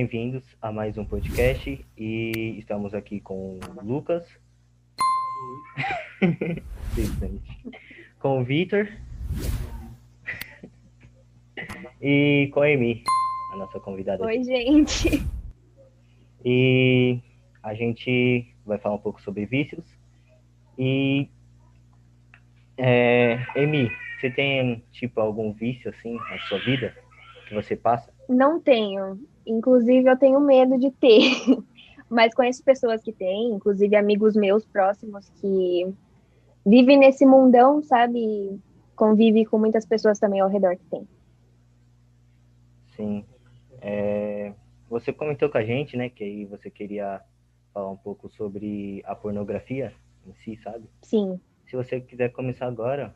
bem-vindos a mais um podcast e estamos aqui com o Lucas, com o Vitor e com a Amy, a nossa convidada. Oi, gente. E a gente vai falar um pouco sobre vícios. E, é, Amy, você tem, tipo, algum vício, assim, na sua vida que você passa? Não tenho. Inclusive, eu tenho medo de ter. Mas conheço pessoas que têm, inclusive amigos meus próximos que vivem nesse mundão, sabe? Convive com muitas pessoas também ao redor que tem. Sim. É, você comentou com a gente, né, que aí você queria falar um pouco sobre a pornografia em si, sabe? Sim. Se você quiser começar agora,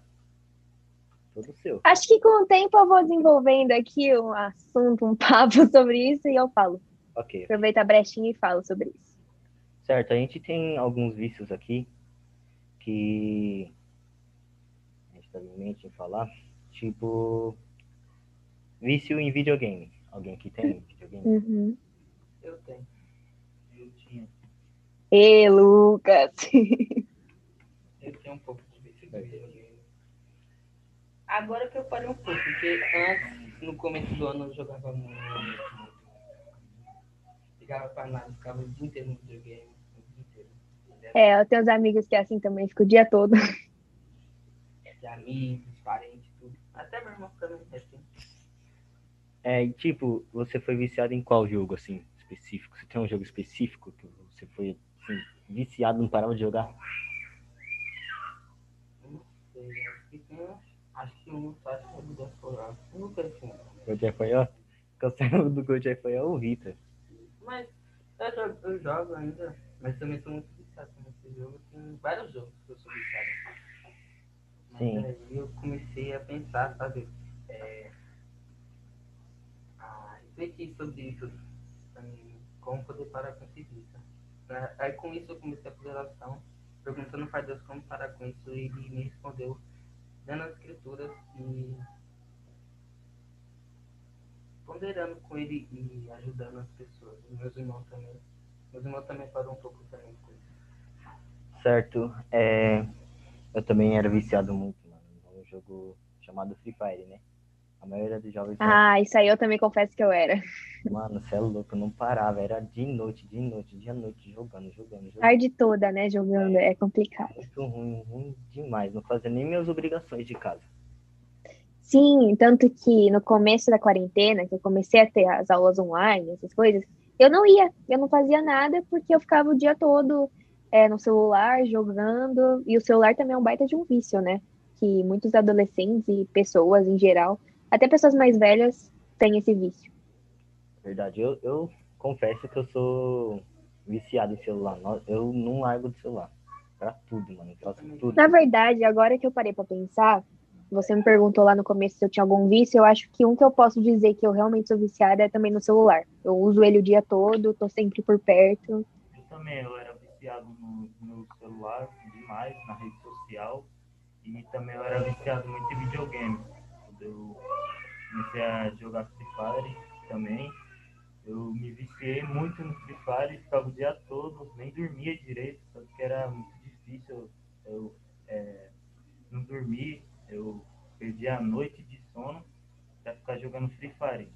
todo seu. Acho que com o tempo eu vou desenvolvendo aqui um assunto, um papo sobre isso e eu falo. Ok. Aproveita a brechinha e falo sobre isso. Certo, a gente tem alguns vícios aqui que a gente tá em mente em falar, tipo vício em videogame. Alguém que tem videogame? Uhum. Eu tenho. Eu tinha. Ê, Lucas! Eu tenho um pouco de vício de videogame. Agora que eu parei um pouco, porque antes, no começo do ano, eu jogava muito. Ligava pra nada, ficava o dia inteiro no videogame. O dia inteiro. É, eu tenho uns amigos que é assim também, fica o dia todo. De amigos, parentes, tudo. Até meu irmão também é assim. É, e tipo, você foi viciado em qual jogo, assim, específico? Você tem um jogo específico que você foi, assim, viciado, não parava de jogar? Não sei, tem. Death for All. Eu nunca tinha. God of War? Porque o cérebro do of War é o Vitor. Mas eu jogo, eu jogo ainda, mas também sou muito viciado nesse jogo. Tem vários jogos que eu sou viciado. Mas Sim. aí eu comecei a pensar, sabe? É, a refletir sobre isso. Como poder parar com esse vício. Aí com isso eu comecei a fazer oração, perguntando para Deus como parar com isso e ele me respondeu dando as escrituras e ponderando com ele e ajudando as pessoas. Meus irmãos também. Meus irmãos também falam um pouco também com isso. Certo. É, eu também era viciado muito, mano, num jogo chamado Free Fire, né? A maioria dos jovens... Ah, isso aí eu também confesso que eu era. Mano, você é louco, eu não parava. Era de noite, de noite, dia e noite, jogando, jogando, jogando. Tarde toda, né, jogando, é complicado. Muito ruim, ruim demais. Não fazia nem minhas obrigações de casa. Sim, tanto que no começo da quarentena, que eu comecei a ter as aulas online, essas coisas, eu não ia, eu não fazia nada porque eu ficava o dia todo é, no celular jogando, e o celular também é um baita de um vício, né? Que muitos adolescentes e pessoas em geral, até pessoas mais velhas, têm esse vício. Verdade, eu, eu confesso que eu sou viciado em celular. Eu não largo do celular. Pra tudo, mano. Eu faço tudo. Na verdade, agora que eu parei pra pensar, você me perguntou lá no começo se eu tinha algum vício, eu acho que um que eu posso dizer que eu realmente sou viciada é também no celular. Eu uso ele o dia todo, tô sempre por perto. Eu também, eu era viciado no, no celular demais, na rede social. E também eu era viciado muito em videogame. Eu comecei a jogar Free Fire também, eu me viciei muito no Free Fire, ficava o dia todo, nem dormia direito, porque era muito difícil eu é, não dormir, eu perdia a noite de sono para ficar jogando Free Fire.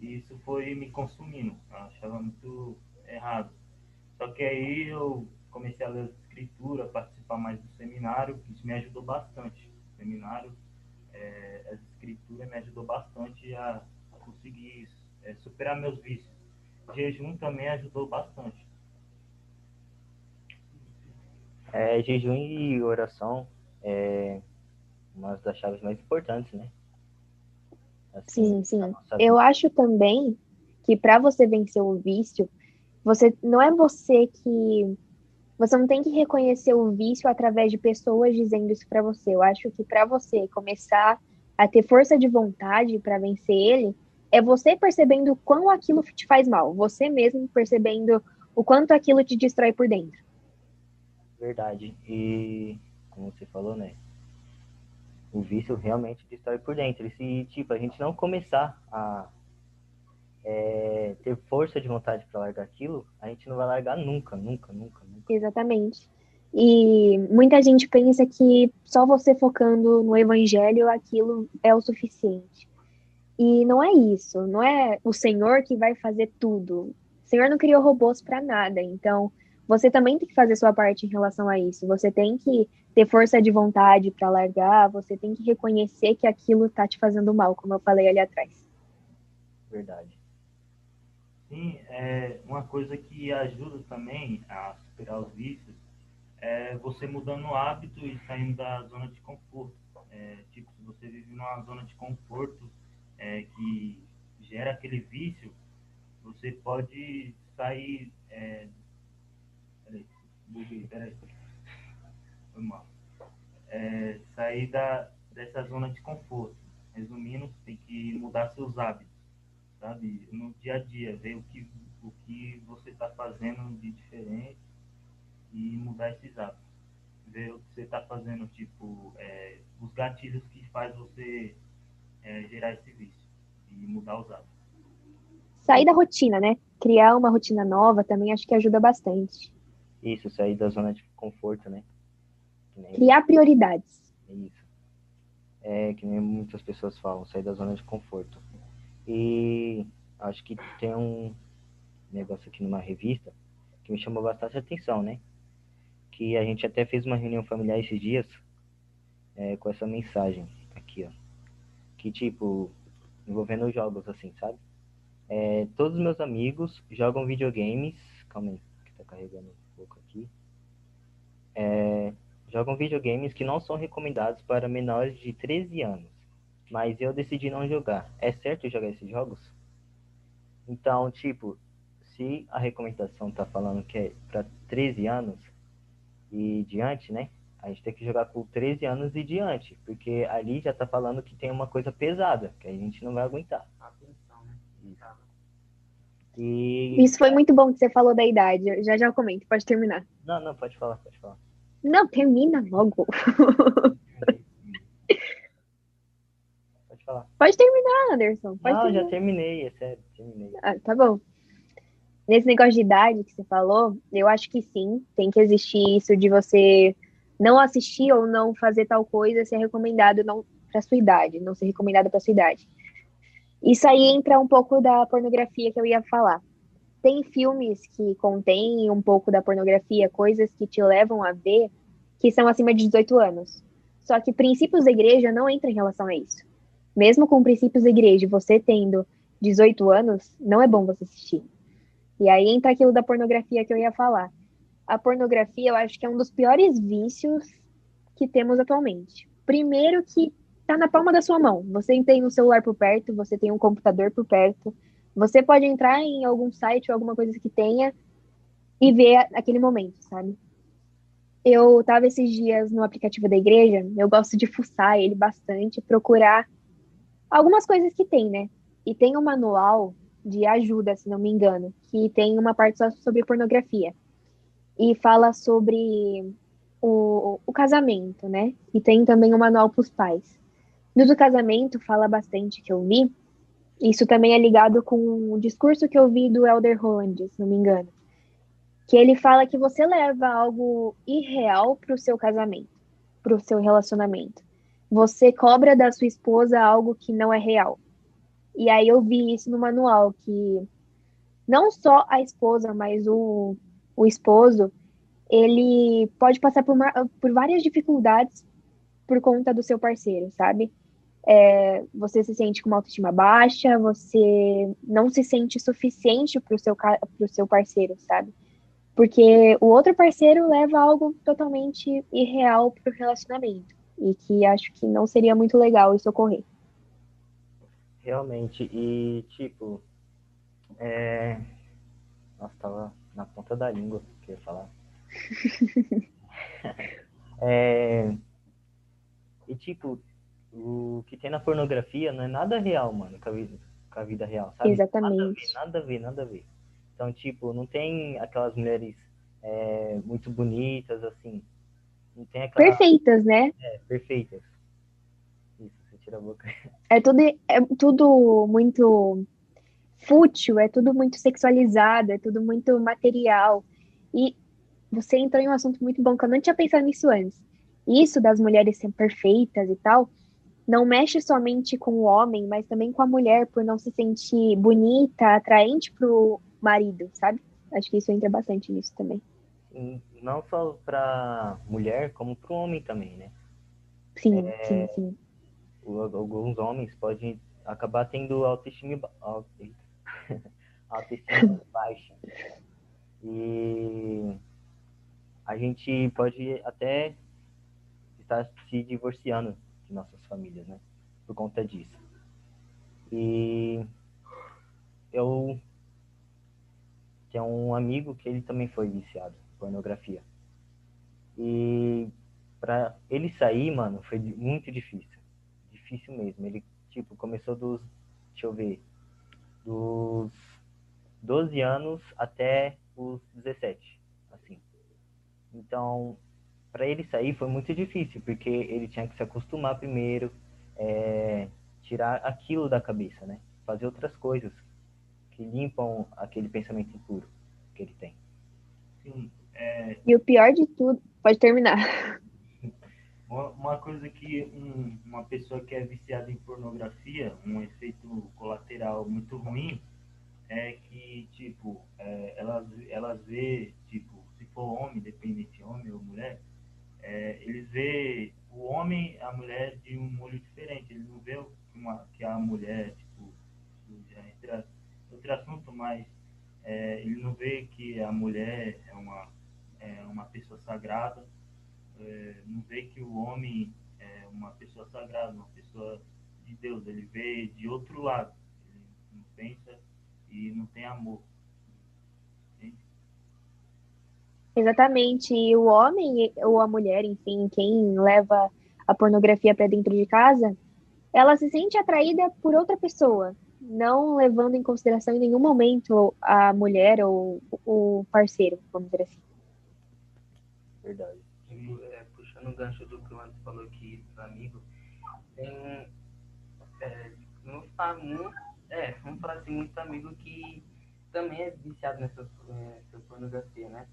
E isso foi me consumindo, eu achava muito errado. Só que aí eu comecei a ler as escrituras, participar mais do seminário, isso me ajudou bastante. Seminário, é, as escrituras me ajudou bastante a, a conseguir é, superar meus vícios. Jejum também ajudou bastante. É, jejum e oração é uma das chaves mais importantes, né? Assim, Sim, sim. Eu acho também que para você vencer o vício, você não é você que você não tem que reconhecer o vício através de pessoas dizendo isso para você. Eu acho que para você começar a ter força de vontade para vencer ele, é você percebendo quão aquilo te faz mal, você mesmo percebendo o quanto aquilo te destrói por dentro. Verdade. E como você falou, né? O vício realmente destrói por dentro. E se, tipo, a gente não começar a é, ter força de vontade para largar aquilo, a gente não vai largar nunca, nunca, nunca. Exatamente. E muita gente pensa que só você focando no evangelho aquilo é o suficiente. E não é isso, não é o Senhor que vai fazer tudo. O Senhor não criou robôs para nada, então você também tem que fazer sua parte em relação a isso. Você tem que ter força de vontade para largar, você tem que reconhecer que aquilo tá te fazendo mal, como eu falei ali atrás. Verdade. Sim, é uma coisa que ajuda também a superar os vícios é você mudando o hábito e saindo da zona de conforto. É, tipo, se você vive numa zona de conforto é, que gera aquele vício, você pode sair. É... Peraí, buguei, peraí. Foi mal. É, sair da, dessa zona de conforto. Resumindo, tem que mudar seus hábitos, sabe? No dia a dia, ver o que, o que você está fazendo de diferente e mudar esses hábitos. Ver o que você está fazendo, tipo, é, os gatilhos que faz você é, gerar esse vício e mudar os hábitos. Sair da rotina, né? Criar uma rotina nova também acho que ajuda bastante. Isso, sair da zona de conforto, né? Criar prioridades. Isso. É que nem muitas pessoas falam, sair da zona de conforto. E acho que tem um negócio aqui numa revista que me chamou bastante atenção, né? Que a gente até fez uma reunião familiar esses dias é, com essa mensagem aqui, ó. Que tipo, envolvendo jogos assim, sabe? É, todos os meus amigos jogam videogames. Calma aí, que tá carregando um pouco aqui. É, jogam videogames que não são recomendados para menores de 13 anos. Mas eu decidi não jogar. É certo jogar esses jogos? Então, tipo, se a recomendação tá falando que é para 13 anos, e diante, né? A gente tem que jogar com 13 anos e diante, porque ali já tá falando que tem uma coisa pesada, que a gente não vai aguentar. Atenção, né? Isso. E... Isso foi muito bom que você falou da idade. Já já comento, pode terminar. Não, não, pode falar, pode falar. Não, termina logo. pode falar. Pode terminar, Anderson. Pode não, terminar. já terminei, é sério, terminei. Ah, tá bom. Nesse negócio de idade que você falou, eu acho que sim, tem que existir isso de você não assistir ou não fazer tal coisa ser recomendado não para sua idade, não ser recomendado para sua idade. Isso aí entra um pouco da pornografia que eu ia falar. Tem filmes que contêm um pouco da pornografia, coisas que te levam a ver que são acima de 18 anos. Só que princípios da igreja não entram em relação a isso. Mesmo com princípios da igreja, você tendo 18 anos, não é bom você assistir. E aí entra aquilo da pornografia que eu ia falar. A pornografia, eu acho que é um dos piores vícios que temos atualmente. Primeiro que tá na palma da sua mão. Você tem um celular por perto, você tem um computador por perto. Você pode entrar em algum site ou alguma coisa que tenha e ver aquele momento, sabe? Eu tava esses dias no aplicativo da igreja, eu gosto de fuçar ele bastante, procurar algumas coisas que tem, né? E tem um manual de ajuda, se não me engano, que tem uma parte só sobre pornografia. E fala sobre o, o casamento, né? E tem também um manual para os pais. No do casamento fala bastante que eu vi. Isso também é ligado com o discurso que eu vi do Elder Holland, se não me engano. Que ele fala que você leva algo irreal para o seu casamento, para o seu relacionamento. Você cobra da sua esposa algo que não é real. E aí eu vi isso no manual, que não só a esposa, mas o, o esposo, ele pode passar por, uma, por várias dificuldades por conta do seu parceiro, sabe? É, você se sente com uma autoestima baixa, você não se sente suficiente para o seu, pro seu parceiro, sabe? Porque o outro parceiro leva algo totalmente irreal para o relacionamento. E que acho que não seria muito legal isso ocorrer. Realmente, e tipo, é... Nossa, tava na ponta da língua que eu ia falar. é... E tipo, o que tem na pornografia não é nada real, mano, com a vida, com a vida real, sabe? Exatamente. Nada a ver, nada a ver, nada a ver. Então, tipo, não tem aquelas mulheres é, muito bonitas, assim. Não tem aquela... Perfeitas, né? É, perfeitas tira a boca. É tudo, é tudo muito fútil, é tudo muito sexualizado, é tudo muito material. E você entrou em um assunto muito bom que eu não tinha pensado nisso antes. Isso das mulheres serem perfeitas e tal, não mexe somente com o homem, mas também com a mulher, por não se sentir bonita, atraente pro marido, sabe? Acho que isso entra bastante nisso também. Não só para mulher, como para o homem também, né? Sim, é, sim, sim. Alguns homens podem acabar tendo autoestima, autoestima baixa. E a gente pode até estar se divorciando de nossas famílias, né? Por conta disso. E eu tenho um amigo que ele também foi viciado pornografia. E para ele sair, mano, foi muito difícil. Difícil mesmo. Ele, tipo, começou dos, deixa eu ver, dos 12 anos até os 17, assim. Então, para ele sair foi muito difícil, porque ele tinha que se acostumar primeiro, é, tirar aquilo da cabeça, né? Fazer outras coisas que limpam aquele pensamento impuro que ele tem. Sim, é... E o pior de tudo, pode terminar. Uma coisa que um, uma pessoa que é viciada em pornografia, um efeito colateral muito ruim, é que, tipo, é, elas, elas vê, tipo, se for homem, dependente homem ou mulher, é, eles vê o homem a mulher de um olho diferente. Eles não vê uma, que a mulher, tipo, já entra outro assunto, mas é, ele não vê que a mulher é uma, é uma pessoa sagrada, é, não vê que o homem é uma pessoa sagrada, uma pessoa de Deus. Ele vê de outro lado. Ele não pensa e não tem amor. Exatamente. E o homem ou a mulher, enfim, quem leva a pornografia para dentro de casa, ela se sente atraída por outra pessoa, não levando em consideração em nenhum momento a mulher ou o parceiro, vamos dizer assim. Verdade. É, puxando o gancho do que o Anderson falou aqui do amigo, tem é, um, é, vamos falar assim, muito amigo que também é viciado nessa, nessa pornografia, né?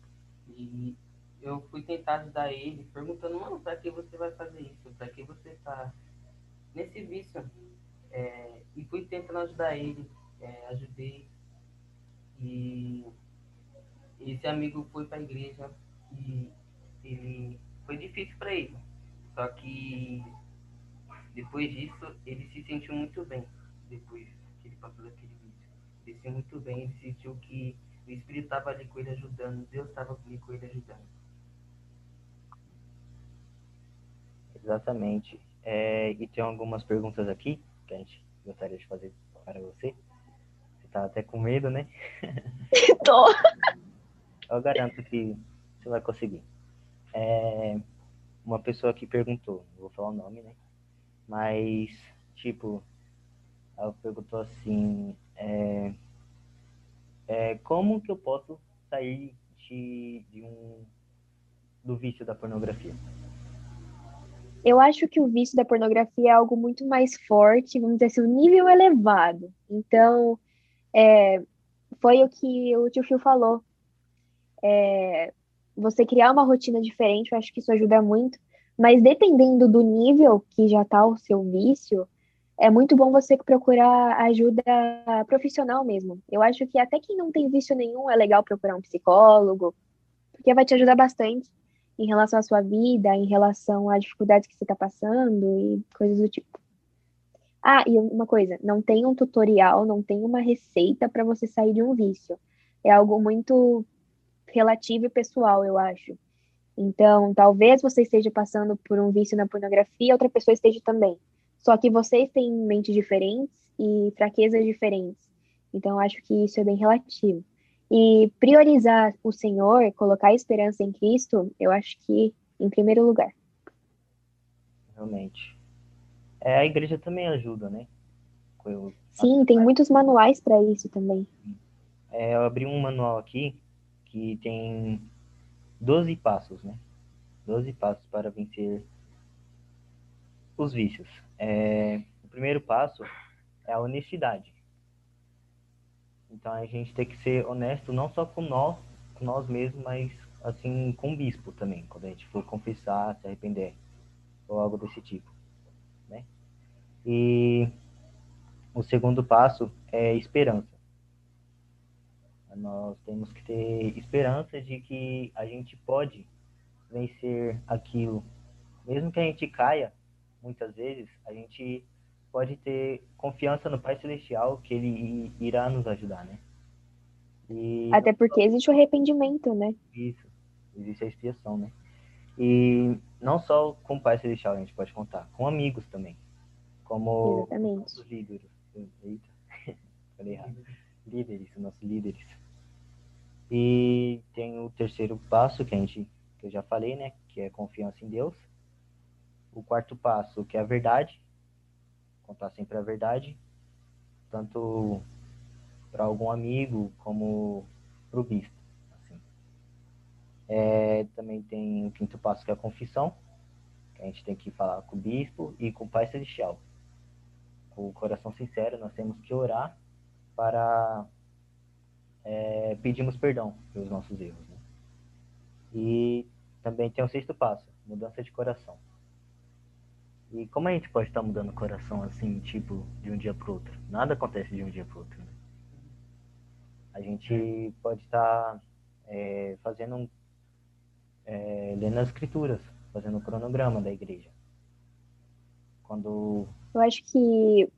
E eu fui tentar ajudar ele, perguntando, mano, pra que você vai fazer isso? Pra que você tá nesse vício? É, e fui tentando ajudar ele, é, ajudei. E esse amigo foi pra igreja e ele foi difícil para ele. Só que depois disso ele se sentiu muito bem. Depois que ele passou daquele vício. Ele se sentiu muito bem, ele sentiu que o Espírito estava ali com ele ajudando, Deus estava ali com ele ajudando. Exatamente. É, e tem algumas perguntas aqui que a gente gostaria de fazer para você. Você tá até com medo, né? Tô. Eu garanto que você vai conseguir. É, uma pessoa que perguntou, não vou falar o nome, né? Mas, tipo, ela perguntou assim, é, é, como que eu posso sair de, de um, do vício da pornografia? Eu acho que o vício da pornografia é algo muito mais forte, vamos dizer assim, o nível elevado. Então, é, foi o que o tio Phil falou. É, você criar uma rotina diferente, eu acho que isso ajuda muito. Mas dependendo do nível que já está o seu vício, é muito bom você procurar ajuda profissional mesmo. Eu acho que até quem não tem vício nenhum é legal procurar um psicólogo, porque vai te ajudar bastante em relação à sua vida, em relação às dificuldades que você está passando e coisas do tipo. Ah, e uma coisa, não tem um tutorial, não tem uma receita para você sair de um vício. É algo muito relativo e pessoal, eu acho. Então, talvez você esteja passando por um vício na pornografia, outra pessoa esteja também. Só que vocês têm mentes diferentes e fraquezas diferentes. Então, eu acho que isso é bem relativo. E priorizar o Senhor, colocar esperança em Cristo, eu acho que em primeiro lugar. Realmente. É, a igreja também ajuda, né? Eu... Sim, tem muitos manuais para isso também. É, eu abri um manual aqui que tem 12 passos, né? 12 passos para vencer os vícios. É, o primeiro passo é a honestidade. Então a gente tem que ser honesto não só com nós, com nós mesmos, mas assim com o bispo também, quando a gente for confessar, se arrepender ou algo desse tipo, né? E o segundo passo é esperança. Nós temos que ter esperança de que a gente pode vencer aquilo. Mesmo que a gente caia, muitas vezes, a gente pode ter confiança no Pai Celestial que ele irá nos ajudar, né? E... Até porque existe o arrependimento, né? Isso, existe a expiação, né? E não só com o Pai Celestial a gente pode contar, com amigos também. Como Exatamente. nossos líderes. Eita, falei errado. Líderes, nossos líderes. E tem o terceiro passo que a gente que eu já falei, né, que é confiança em Deus. O quarto passo, que é a verdade, contar sempre a verdade, tanto para algum amigo como para o bispo. Assim. É, também tem o quinto passo, que é a confissão, que a gente tem que falar com o bispo e com o Pai Celestial. Com o coração sincero, nós temos que orar para é, pedirmos perdão pelos nossos erros. Né? E também tem o sexto passo, mudança de coração. E como a gente pode estar mudando o coração assim, tipo, de um dia para outro? Nada acontece de um dia para outro. Né? A gente pode estar é, fazendo é, lendo as escrituras, fazendo o cronograma da igreja. Quando eu acho que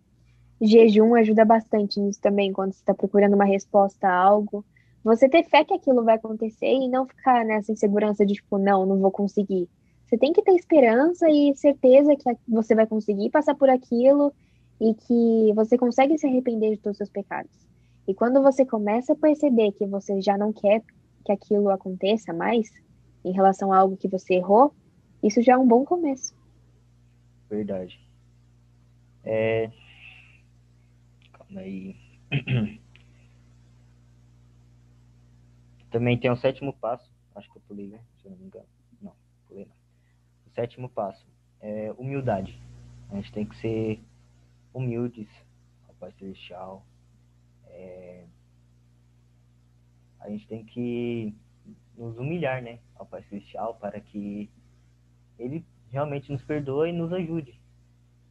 jejum ajuda bastante nisso também, quando você está procurando uma resposta a algo. Você ter fé que aquilo vai acontecer e não ficar nessa insegurança de, tipo, não, não vou conseguir. Você tem que ter esperança e certeza que você vai conseguir passar por aquilo e que você consegue se arrepender de todos os seus pecados. E quando você começa a perceber que você já não quer que aquilo aconteça mais, em relação a algo que você errou, isso já é um bom começo. Verdade. É, Aí. Também tem o sétimo passo. Acho que eu pulei, né? Se eu não me engano. Não, pulei não. O sétimo passo é humildade. A gente tem que ser humildes ao Pai Celestial. É... A gente tem que nos humilhar, né? Ao Pai Celestial para que Ele realmente nos perdoe e nos ajude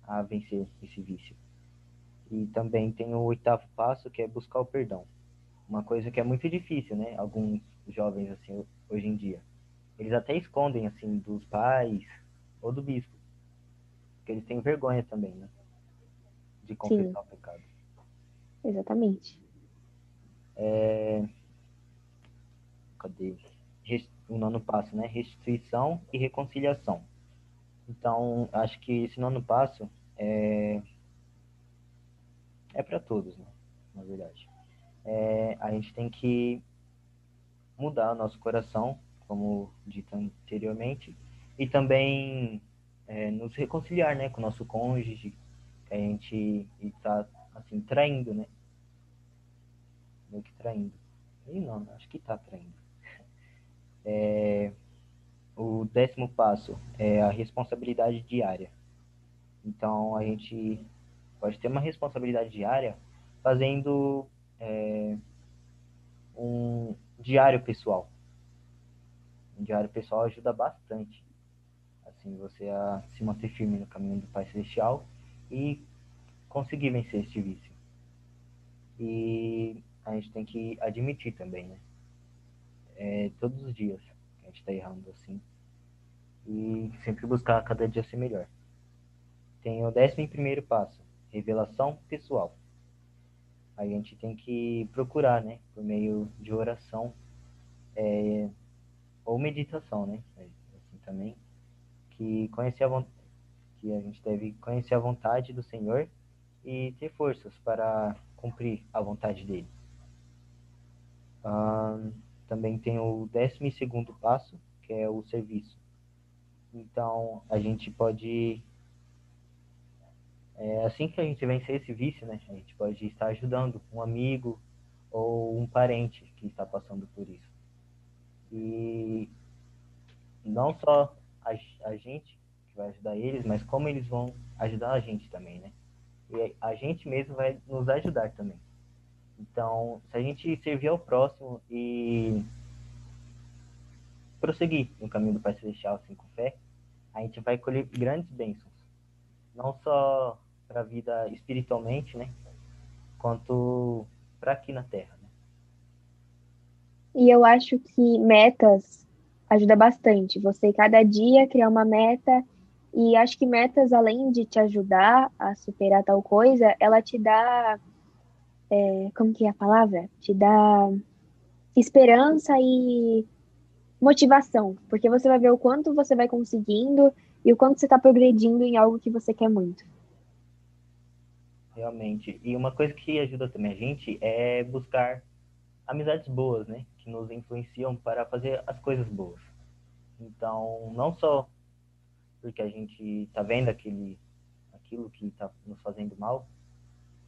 a vencer esse vício. E também tem o oitavo passo, que é buscar o perdão. Uma coisa que é muito difícil, né? Alguns jovens, assim, hoje em dia. Eles até escondem, assim, dos pais ou do bispo. Porque eles têm vergonha também, né? De confessar Sim. o pecado. Exatamente. É... Cadê? O nono passo, né? Restituição e reconciliação. Então, acho que esse nono passo é é para todos, né? Na verdade. É, a gente tem que mudar o nosso coração, como dito anteriormente, e também é, nos reconciliar, né, com o nosso cônjuge, que a gente está assim traindo, né? Meio que traindo. E não, acho que está traindo. É, o décimo passo é a responsabilidade diária. Então a gente pode ter uma responsabilidade diária fazendo é, um diário pessoal. Um diário pessoal ajuda bastante. Assim, você a se manter firme no caminho do Pai Celestial e conseguir vencer este vício. E a gente tem que admitir também, né? É, todos os dias a gente está errando assim. E sempre buscar cada dia ser melhor. Tem o décimo primeiro passo, revelação pessoal. A gente tem que procurar, né, por meio de oração é, ou meditação, né, assim também, que conhecer a que a gente deve conhecer a vontade do Senhor e ter forças para cumprir a vontade dele. também tem o décimo segundo passo, que é o serviço. Então, a gente pode é, assim que a gente vencer esse vício, né, a gente pode estar ajudando um amigo ou um parente que está passando por isso. E não só a, a gente que vai ajudar eles, mas como eles vão ajudar a gente também, né? E a gente mesmo vai nos ajudar também. Então, se a gente servir ao próximo e prosseguir no caminho do Pai Celestial assim com fé, a gente vai colher grandes bênçãos. Não só para a vida espiritualmente, né? Quanto para aqui na Terra. Né? E eu acho que metas ajuda bastante. Você cada dia criar uma meta e acho que metas, além de te ajudar a superar tal coisa, ela te dá. É, como que é a palavra? Te dá esperança e motivação, porque você vai ver o quanto você vai conseguindo e o quanto você está progredindo em algo que você quer muito. Realmente. E uma coisa que ajuda também a gente é buscar amizades boas, né? Que nos influenciam para fazer as coisas boas. Então, não só porque a gente está vendo aquele, aquilo que está nos fazendo mal,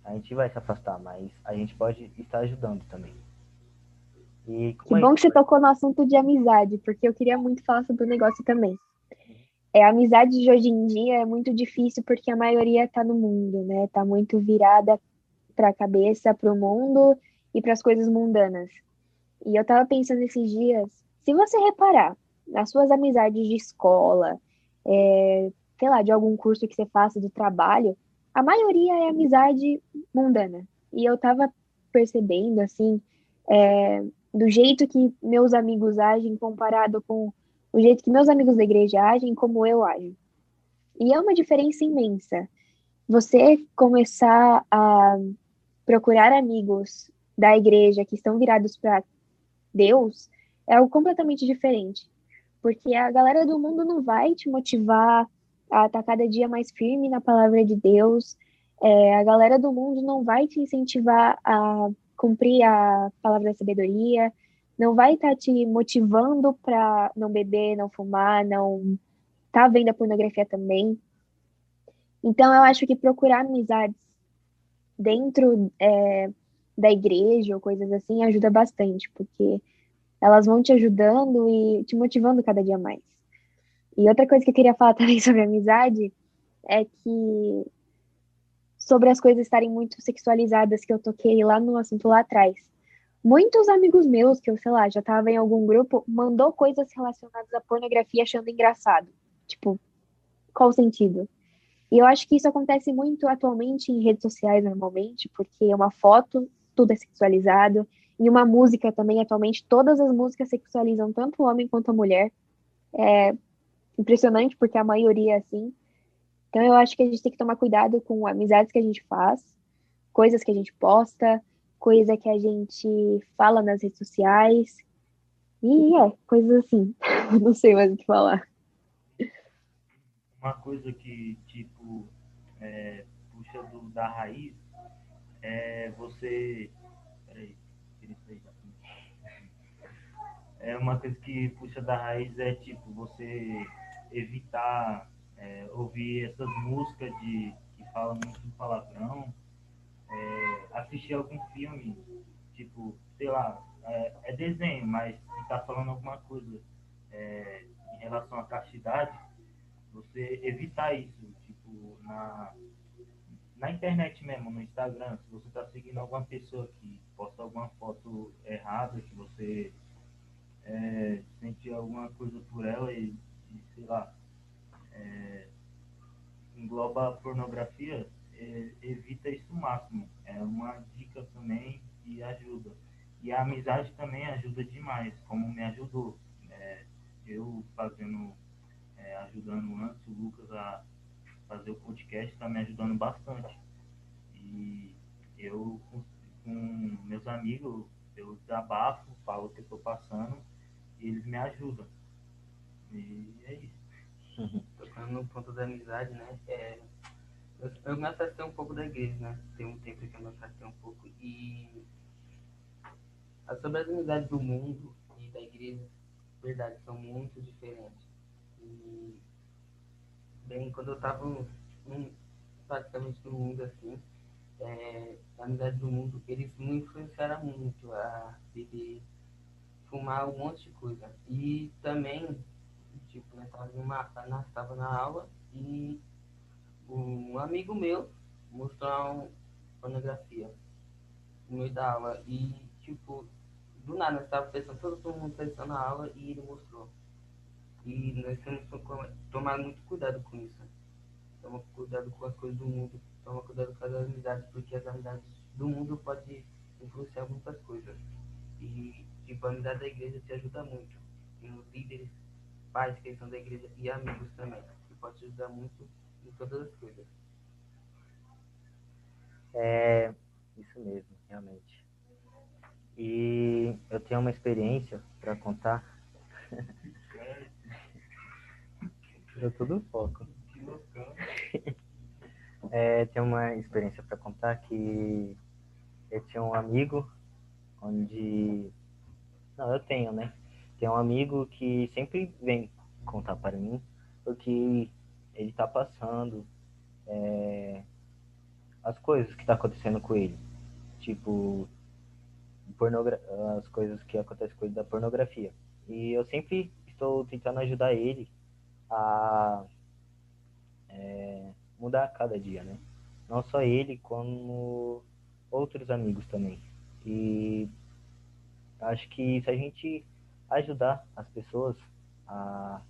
a gente vai se afastar, mas a gente pode estar ajudando também. E que bom que você tocou no assunto de amizade, porque eu queria muito falar sobre o negócio também. É, a amizade de hoje em dia é muito difícil porque a maioria está no mundo, né? Está muito virada para a cabeça, para o mundo e para as coisas mundanas. E eu estava pensando esses dias, se você reparar nas suas amizades de escola, é, sei lá, de algum curso que você faça do trabalho, a maioria é amizade mundana. E eu estava percebendo, assim, é, do jeito que meus amigos agem comparado com o jeito que meus amigos da igreja agem, como eu ajo. E é uma diferença imensa. Você começar a procurar amigos da igreja que estão virados para Deus é algo completamente diferente. Porque a galera do mundo não vai te motivar a estar cada dia mais firme na palavra de Deus. É, a galera do mundo não vai te incentivar a cumprir a palavra da sabedoria, não vai estar tá te motivando para não beber, não fumar, não tá vendo a pornografia também. Então, eu acho que procurar amizades dentro é, da igreja ou coisas assim ajuda bastante, porque elas vão te ajudando e te motivando cada dia mais. E outra coisa que eu queria falar também sobre amizade é que sobre as coisas estarem muito sexualizadas que eu toquei lá no assunto lá atrás. Muitos amigos meus, que eu, sei lá, já tava em algum grupo, mandou coisas relacionadas à pornografia achando engraçado. Tipo, qual o sentido? E eu acho que isso acontece muito atualmente em redes sociais, normalmente, porque uma foto, tudo é sexualizado, e uma música também, atualmente, todas as músicas sexualizam tanto o homem quanto a mulher. É impressionante, porque a maioria é assim. Então eu acho que a gente tem que tomar cuidado com amizades que a gente faz, coisas que a gente posta, coisa que a gente fala nas redes sociais. E é, coisas assim. Não sei mais o que falar. Uma coisa que, tipo, é, puxa do, da raiz é você. Peraí, é uma coisa que puxa da raiz é tipo você evitar é, ouvir essas músicas de, que falam muito palavrão, é, assistir algum filme, tipo, sei lá, é, é desenho, mas se está falando alguma coisa é, em relação à castidade, você evitar isso, tipo, na, na internet mesmo, no Instagram, se você está seguindo alguma pessoa que posta alguma foto errada, que você é, sente alguma coisa por ela e, e sei lá, é, engloba pornografia, é, evita isso máximo. É uma dica também e ajuda. E a amizade também ajuda demais, como me ajudou. É, eu fazendo, é, ajudando antes o Lucas a fazer o podcast, está me ajudando bastante. E eu, com, com meus amigos, eu desabafo, falo o que estou passando, e eles me ajudam. E é isso. Tocando no ponto da amizade, né? É, eu, eu me afastei um pouco da igreja, né? Tem um tempo que eu me afastei um pouco. E sobre as amizades do mundo e da igreja, verdade, são muito diferentes. E, bem, quando eu estava um, praticamente no mundo assim, é, a amizade do mundo, eles me influenciaram muito a beber, fumar um monte de coisa. E também Tipo, nós tava, numa, tava na aula e um amigo meu mostrou uma pornografia. no meio da aula e, tipo, do nada nós estávamos pensando, todo mundo pensando na aula e ele mostrou. E nós temos que tomar muito cuidado com isso. Toma cuidado com as coisas do mundo, toma cuidado com as amizades, porque as amizades do mundo podem influenciar muitas coisas. E, tipo, a amizade da igreja te ajuda muito. Tem os líderes, pais que são da igreja e amigos também, que pode te ajudar muito em todas as coisas. É, isso mesmo, realmente. E eu tenho uma experiência para contar. Tirou todo o foco. É, tem uma experiência para contar que eu tinha um amigo onde. Não, eu tenho, né? Tem um amigo que sempre vem contar para mim porque ele tá passando é, as coisas que tá acontecendo com ele. Tipo, as coisas que acontecem com ele da pornografia. E eu sempre estou tentando ajudar ele a é, mudar a cada dia, né? Não só ele, como outros amigos também. E acho que se a gente ajudar as pessoas a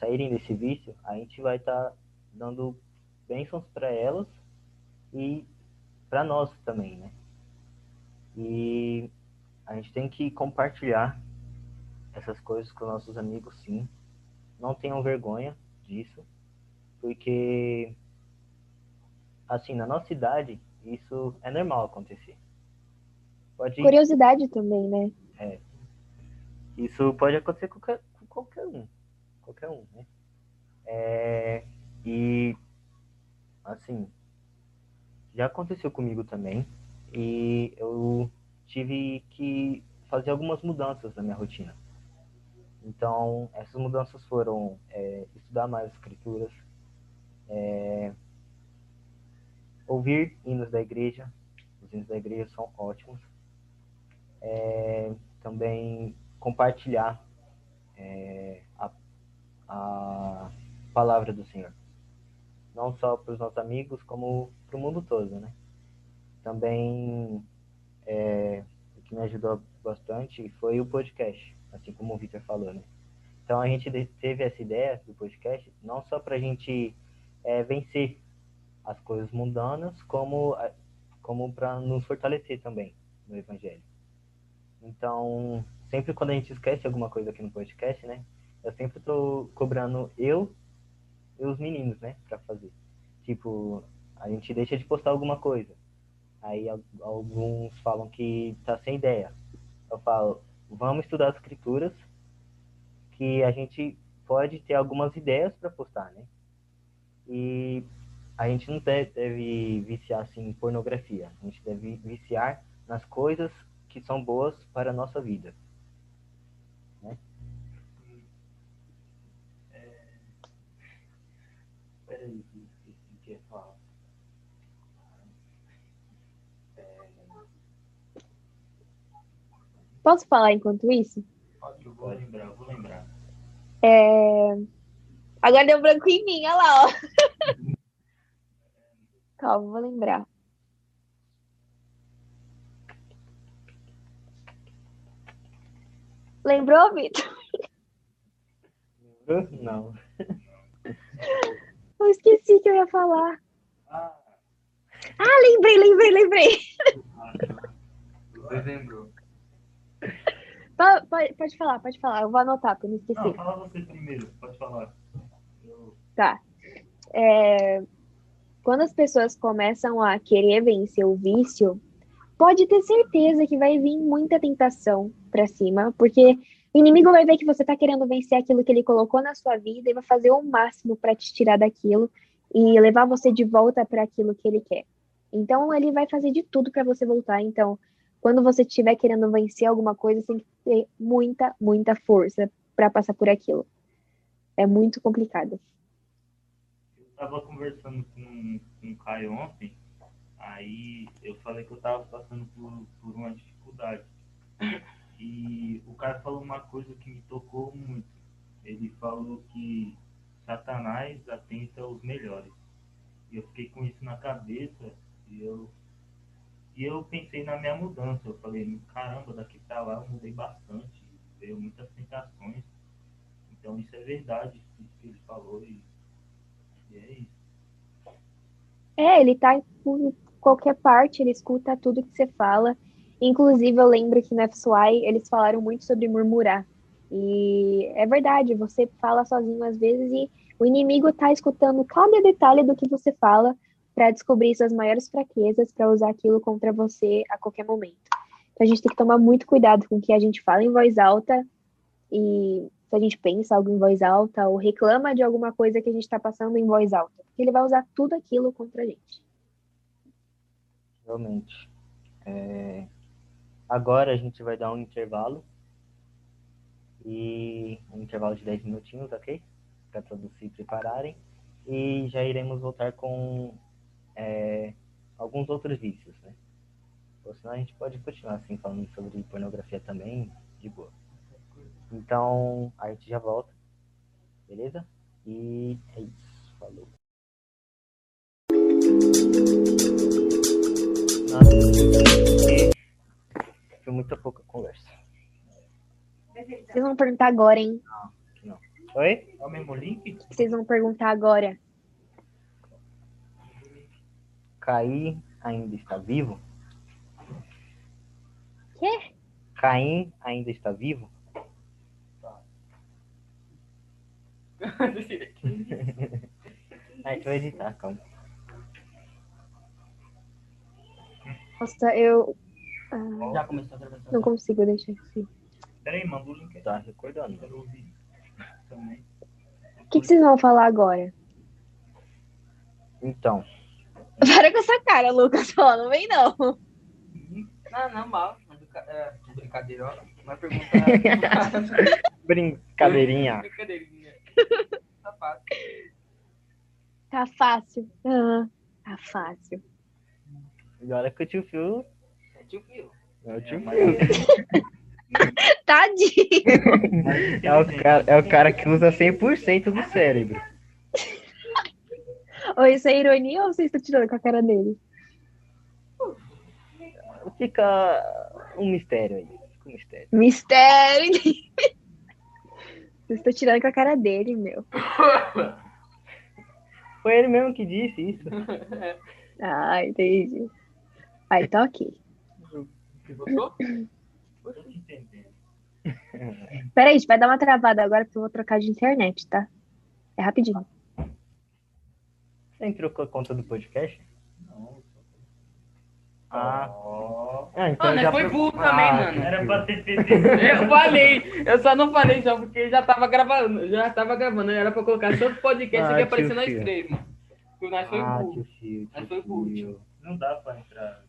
saírem desse vício, a gente vai estar tá dando bênçãos para elas e para nós também, né? E a gente tem que compartilhar essas coisas com nossos amigos, sim. Não tenham vergonha disso, porque, assim, na nossa idade, isso é normal acontecer. Pode... Curiosidade também, né? É. Isso pode acontecer com qualquer, com qualquer um. Qualquer um, né? É, e, assim, já aconteceu comigo também e eu tive que fazer algumas mudanças na minha rotina. Então, essas mudanças foram é, estudar mais escrituras, é, ouvir hinos da igreja, os hinos da igreja são ótimos, é, também compartilhar é, a, a palavra do Senhor, não só para os nossos amigos, como para o mundo todo, né? Também é, o que me ajudou bastante foi o podcast, assim como o Victor falou, né? Então a gente teve essa ideia do podcast não só para a gente é, vencer as coisas mundanas, como, como para nos fortalecer também no Evangelho. Então, sempre quando a gente esquece alguma coisa aqui no podcast, né? Eu sempre estou cobrando eu e os meninos, né? Para fazer. Tipo, a gente deixa de postar alguma coisa. Aí alguns falam que tá sem ideia. Eu falo, vamos estudar as escrituras, que a gente pode ter algumas ideias para postar, né? E a gente não deve, deve viciar assim em pornografia. A gente deve viciar nas coisas que são boas para a nossa vida. Né? É... Peraí, que falar. Posso falar enquanto isso? Pode, eu vou lembrar, vou lembrar. É... Agora deu branco em mim, olha lá, ó. Calma, vou lembrar. Lembrou, Vitor? Não. Eu esqueci que eu ia falar. Ah, ah lembrei, lembrei, lembrei. Você lembrou. Pode, pode, falar, pode falar. Eu vou anotar, eu não esqueci. Não, fala você primeiro, pode falar. Eu... Tá. É, quando as pessoas começam a querer vencer o vício, pode ter certeza que vai vir muita tentação para cima, porque o inimigo vai ver que você tá querendo vencer aquilo que ele colocou na sua vida e vai fazer o máximo para te tirar daquilo e levar você de volta para aquilo que ele quer. Então ele vai fazer de tudo para você voltar. Então, quando você estiver querendo vencer alguma coisa, tem que ter muita, muita força para passar por aquilo. É muito complicado. Eu estava conversando com, com o Caio ontem, aí eu falei que eu estava passando por, por uma dificuldade. E o cara falou uma coisa que me tocou muito. Ele falou que Satanás atenta aos melhores. E eu fiquei com isso na cabeça e eu E eu pensei na minha mudança. Eu falei, caramba, daqui pra lá eu mudei bastante. Veio muitas tentações. Então isso é verdade, isso que ele falou. E, e é isso. É, ele tá por qualquer parte, ele escuta tudo que você fala. Inclusive, eu lembro que no FSY eles falaram muito sobre murmurar. E é verdade, você fala sozinho às vezes e o inimigo tá escutando cada detalhe do que você fala para descobrir suas maiores fraquezas, para usar aquilo contra você a qualquer momento. Então a gente tem que tomar muito cuidado com o que a gente fala em voz alta e se a gente pensa algo em voz alta ou reclama de alguma coisa que a gente está passando em voz alta. Ele vai usar tudo aquilo contra a gente. Realmente. É, Agora a gente vai dar um intervalo. E um intervalo de 10 minutinhos, ok? Para todos se prepararem. E já iremos voltar com é, alguns outros vícios, né? Ou senão a gente pode continuar assim falando sobre pornografia também, de boa. Então a gente já volta, beleza? E é isso, falou. Nossa, foi muita pouca conversa. Vocês vão perguntar agora, hein? Oi? É o mesmo link? Vocês vão perguntar agora. Caim ainda está vivo? Quê? Caim ainda está vivo? a gente vai editar, calma. Nossa, eu ah, Já começou a gravação. não consigo deixar assim. Peraí, manda o link. Tá recordando. Quero ouvir também. O que, que vocês vão falar agora? Então, Para com essa cara, Lucas. Ó, não vem não. Não, não, mal. É, Brincadeira, ó. Vai perguntar. brincadeirinha. Brincadeirinha. Tá fácil. Tá fácil. Ah, tá fácil. Olha que o tio Phil É tio Fio. é o tio É, Phil. Tadinho. É o, cara, é o cara que usa 100% do cérebro. Ou isso é ironia ou vocês estão tirando com a cara dele? Fica um mistério aí. Fica um mistério. Mistério. Vocês estão tirando com a cara dele, meu. Foi ele mesmo que disse isso. Ah, entendi. Ah, então ok. Peraí, a gente vai dar uma travada agora porque eu vou trocar de internet, tá? É rapidinho. Você entrou com a conta do podcast? Não. Ah, Ó. ah então Mano, já foi pro- burro também, Ah, mano. Era pra ter feito. Eu falei, eu só não falei só porque já tava gravando, já tava gravando, era pra colocar todo podcast Ah, aparecendo tio nós três, mano. Porque nós foi Ah, burro. tio foi burro. Não dá pra entrar.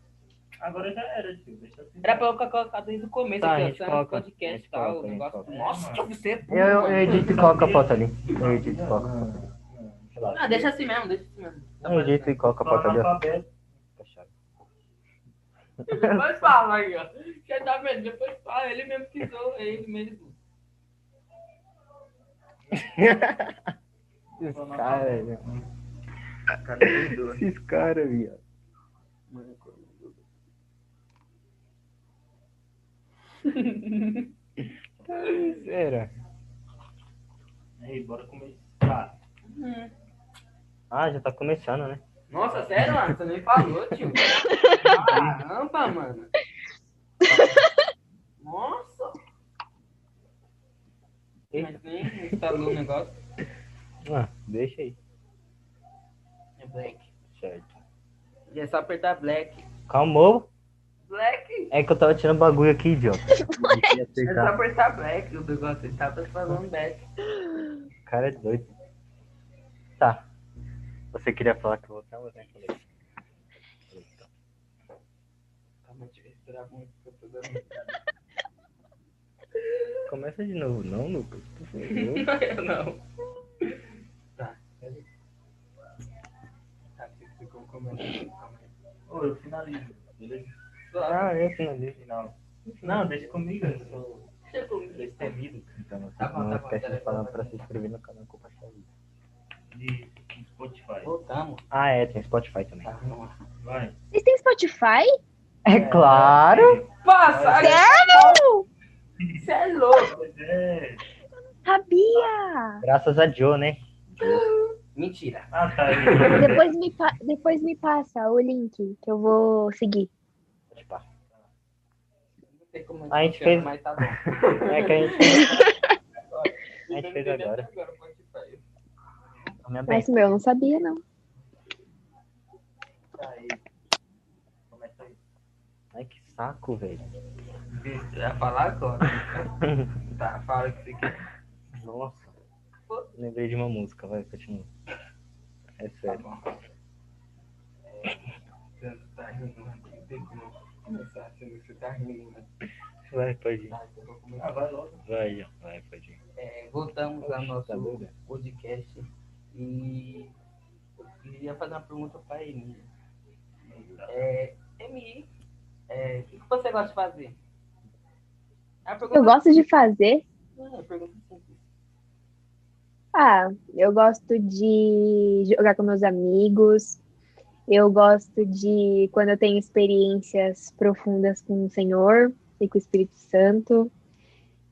Agora já era, tio. Deixa assim. Era pra eu colocar desde o começo Tá, a aqui, ó, coloca, podcast e tal, coloca, o a gente negócio. Nossa, tio, você é burro, Eu, eu edito e coloco a foto ali. Eu edito e coloco a foto ali. Não, não. Relaxa. Ah, deixa assim mesmo, deixa assim mesmo. Tá Eu edito e coloco a Só foto ali. ó. analfabeto. Fica chato. Depois fala aí, ó. Já tá vendo? Depois fala, ele mesmo que zoou, é ele mesmo. Esses caras, velho. Dois? Esses caras, viado. Será? Aí, bora começar. Hum. Ah, já tá começando, né? Nossa, sério, mano? Você nem falou, tio. Caramba, mano. Nossa. Mas nem instalou o negócio. Ah, deixa aí. É black. Certo. E é só apertar black. Calmou. Black. É que eu tava tirando bagulho aqui, idiota. É só apertar black o negócio. Ele tava falando black. O cara é doido. Tá. Você queria falar que eu vou falar? Falei. Falei. Calma, deixa eu respirar muito. que eu tô dando- Começa de novo, não, Lucas? Por favor. Eu não. Tá. Tá, você ficou aí. Ô, eu finalizo. Beleza? Ah, eu finalizei. Final. Não, deixa comigo. Eu sou Deixa comigo. destemido. Então, você Tá não tá bom, esquece de falar tá pra se inscrever no canal Compartilhar Vídeo. Spotify. Voltamos. Ah, é, tem Spotify também. Tá, vamos lá. Vai. Vocês têm Spotify? É claro! Passa! Sério? Você é louco! Pois é. Sabia! Graças a Joe, né? Mentira. Ah, tá aí. Depois me, depois me passa o link que eu vou seguir. Tipo, Não sei como A gente fez- Mas tá bom. É que a gente A gente fez Entendeu agora. Pode ser. a minha bem. Mas meu, eu não sabia, não. Tá aí. Começa aí. Ai, que saco, velho. Você vai falar agora? tá, fala o que você quer. Nossa. Lembrei de uma música, vai, continua. É Tá sério. bom. É, você tá rindo, não tem como começar você tá rindo, Vai, pode ir. tá, então. Ah, vai logo. Vai, ó, vai, pode ir. É, voltamos ao nosso tá doido? podcast e eu queria fazer uma pergunta para Emília. É, Emi, é, o que você gosta de fazer? É pergunta Eu gosto de fazer. É uma pergunta simples. Ah, eu gosto de jogar com meus amigos. Eu gosto de quando eu tenho experiências profundas com o Senhor e com o Espírito Santo.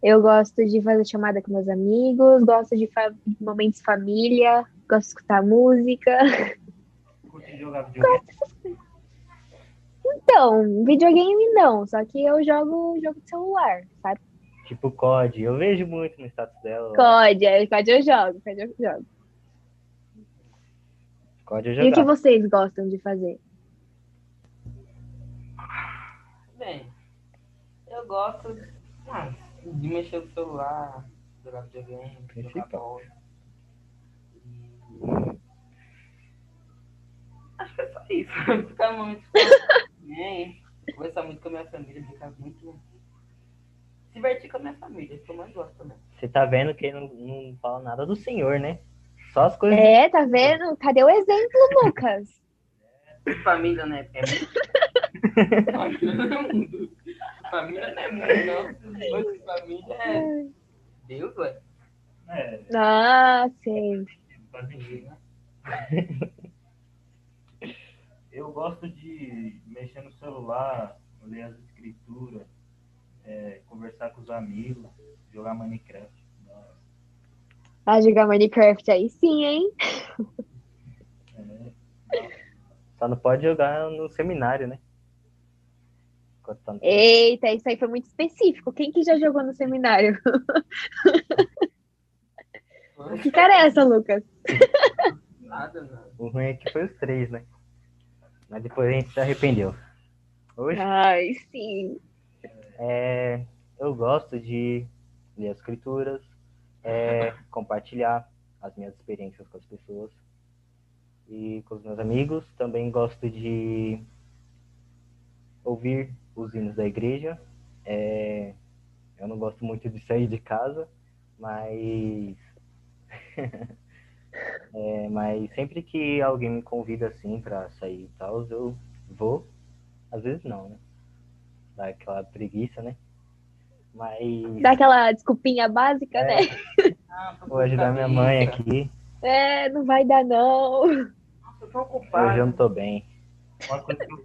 Eu gosto de fazer chamada com meus amigos, gosto de fa- momentos família, gosto de escutar música. Curte jogar videogame? Então, videogame não, só que eu jogo jogo de celular, sabe? Tipo COD, eu vejo muito no status dela. COD, é, COD eu jogo, COD eu jogo. COD eu E o que vocês gostam de fazer? Bem, eu gosto ah, de mexer no celular, jogar videogame, jogar bola. E... Acho que é só isso. Ficar muito bem, conversar muito com a minha família, brincar muito. Se divertir com a minha família, isso que eu mais gosto também. Você tá vendo que ele não, não fala nada do senhor, né? Só as coisas. É, tá vendo? Cadê o exemplo, Lucas? Família, né? É muito. família não é mundo. Família não família é Deus, ué. É, Ah, né? Eu gosto de mexer no celular, ler as escrituras, é, conversar com os amigos, jogar Minecraft. Ah, jogar Minecraft aí sim, hein? É, Só não pode jogar no seminário, né? Eita, isso aí foi muito específico. Quem que já jogou no seminário? Que cara é essa, Lucas? Nada, não. O ruim é que foi os três, né? Mas depois a gente se arrependeu. Hoje, Ai, sim. é, eu gosto de ler as escrituras, é, compartilhar as minhas experiências com as pessoas e com os meus amigos. Também gosto de ouvir os hinos da igreja. É, eu não gosto muito de sair de casa, mas É, mas sempre que alguém me convida assim pra sair e tal, eu vou. Às vezes não, né? Dá aquela preguiça, né? Mas Dá aquela desculpinha básica, né? Ah, vou ajudar minha mãe aqui. É, não vai dar não. Nossa, eu tô ocupado. Hoje eu não tô bem.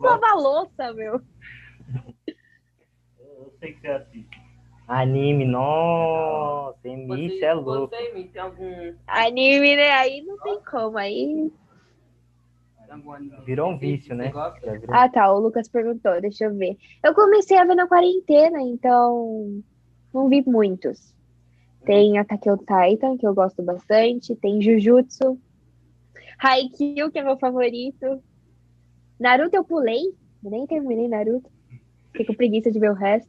Lava a louça, meu. Eu sei que você assiste. Anime, nossa, Emi, Você, é louco. você tem algum, Anime, né? Aí não tem como. Aí. Virou um vício, né? Ah, tá. O Lucas perguntou. Deixa eu ver. Eu comecei a ver na quarentena, então. Não vi muitos. Tem Attack on Titan, que eu gosto bastante. Tem Jujutsu. Haikyuu, que é meu favorito. Naruto eu pulei. Eu nem terminei Naruto. Fiquei com preguiça de ver o resto.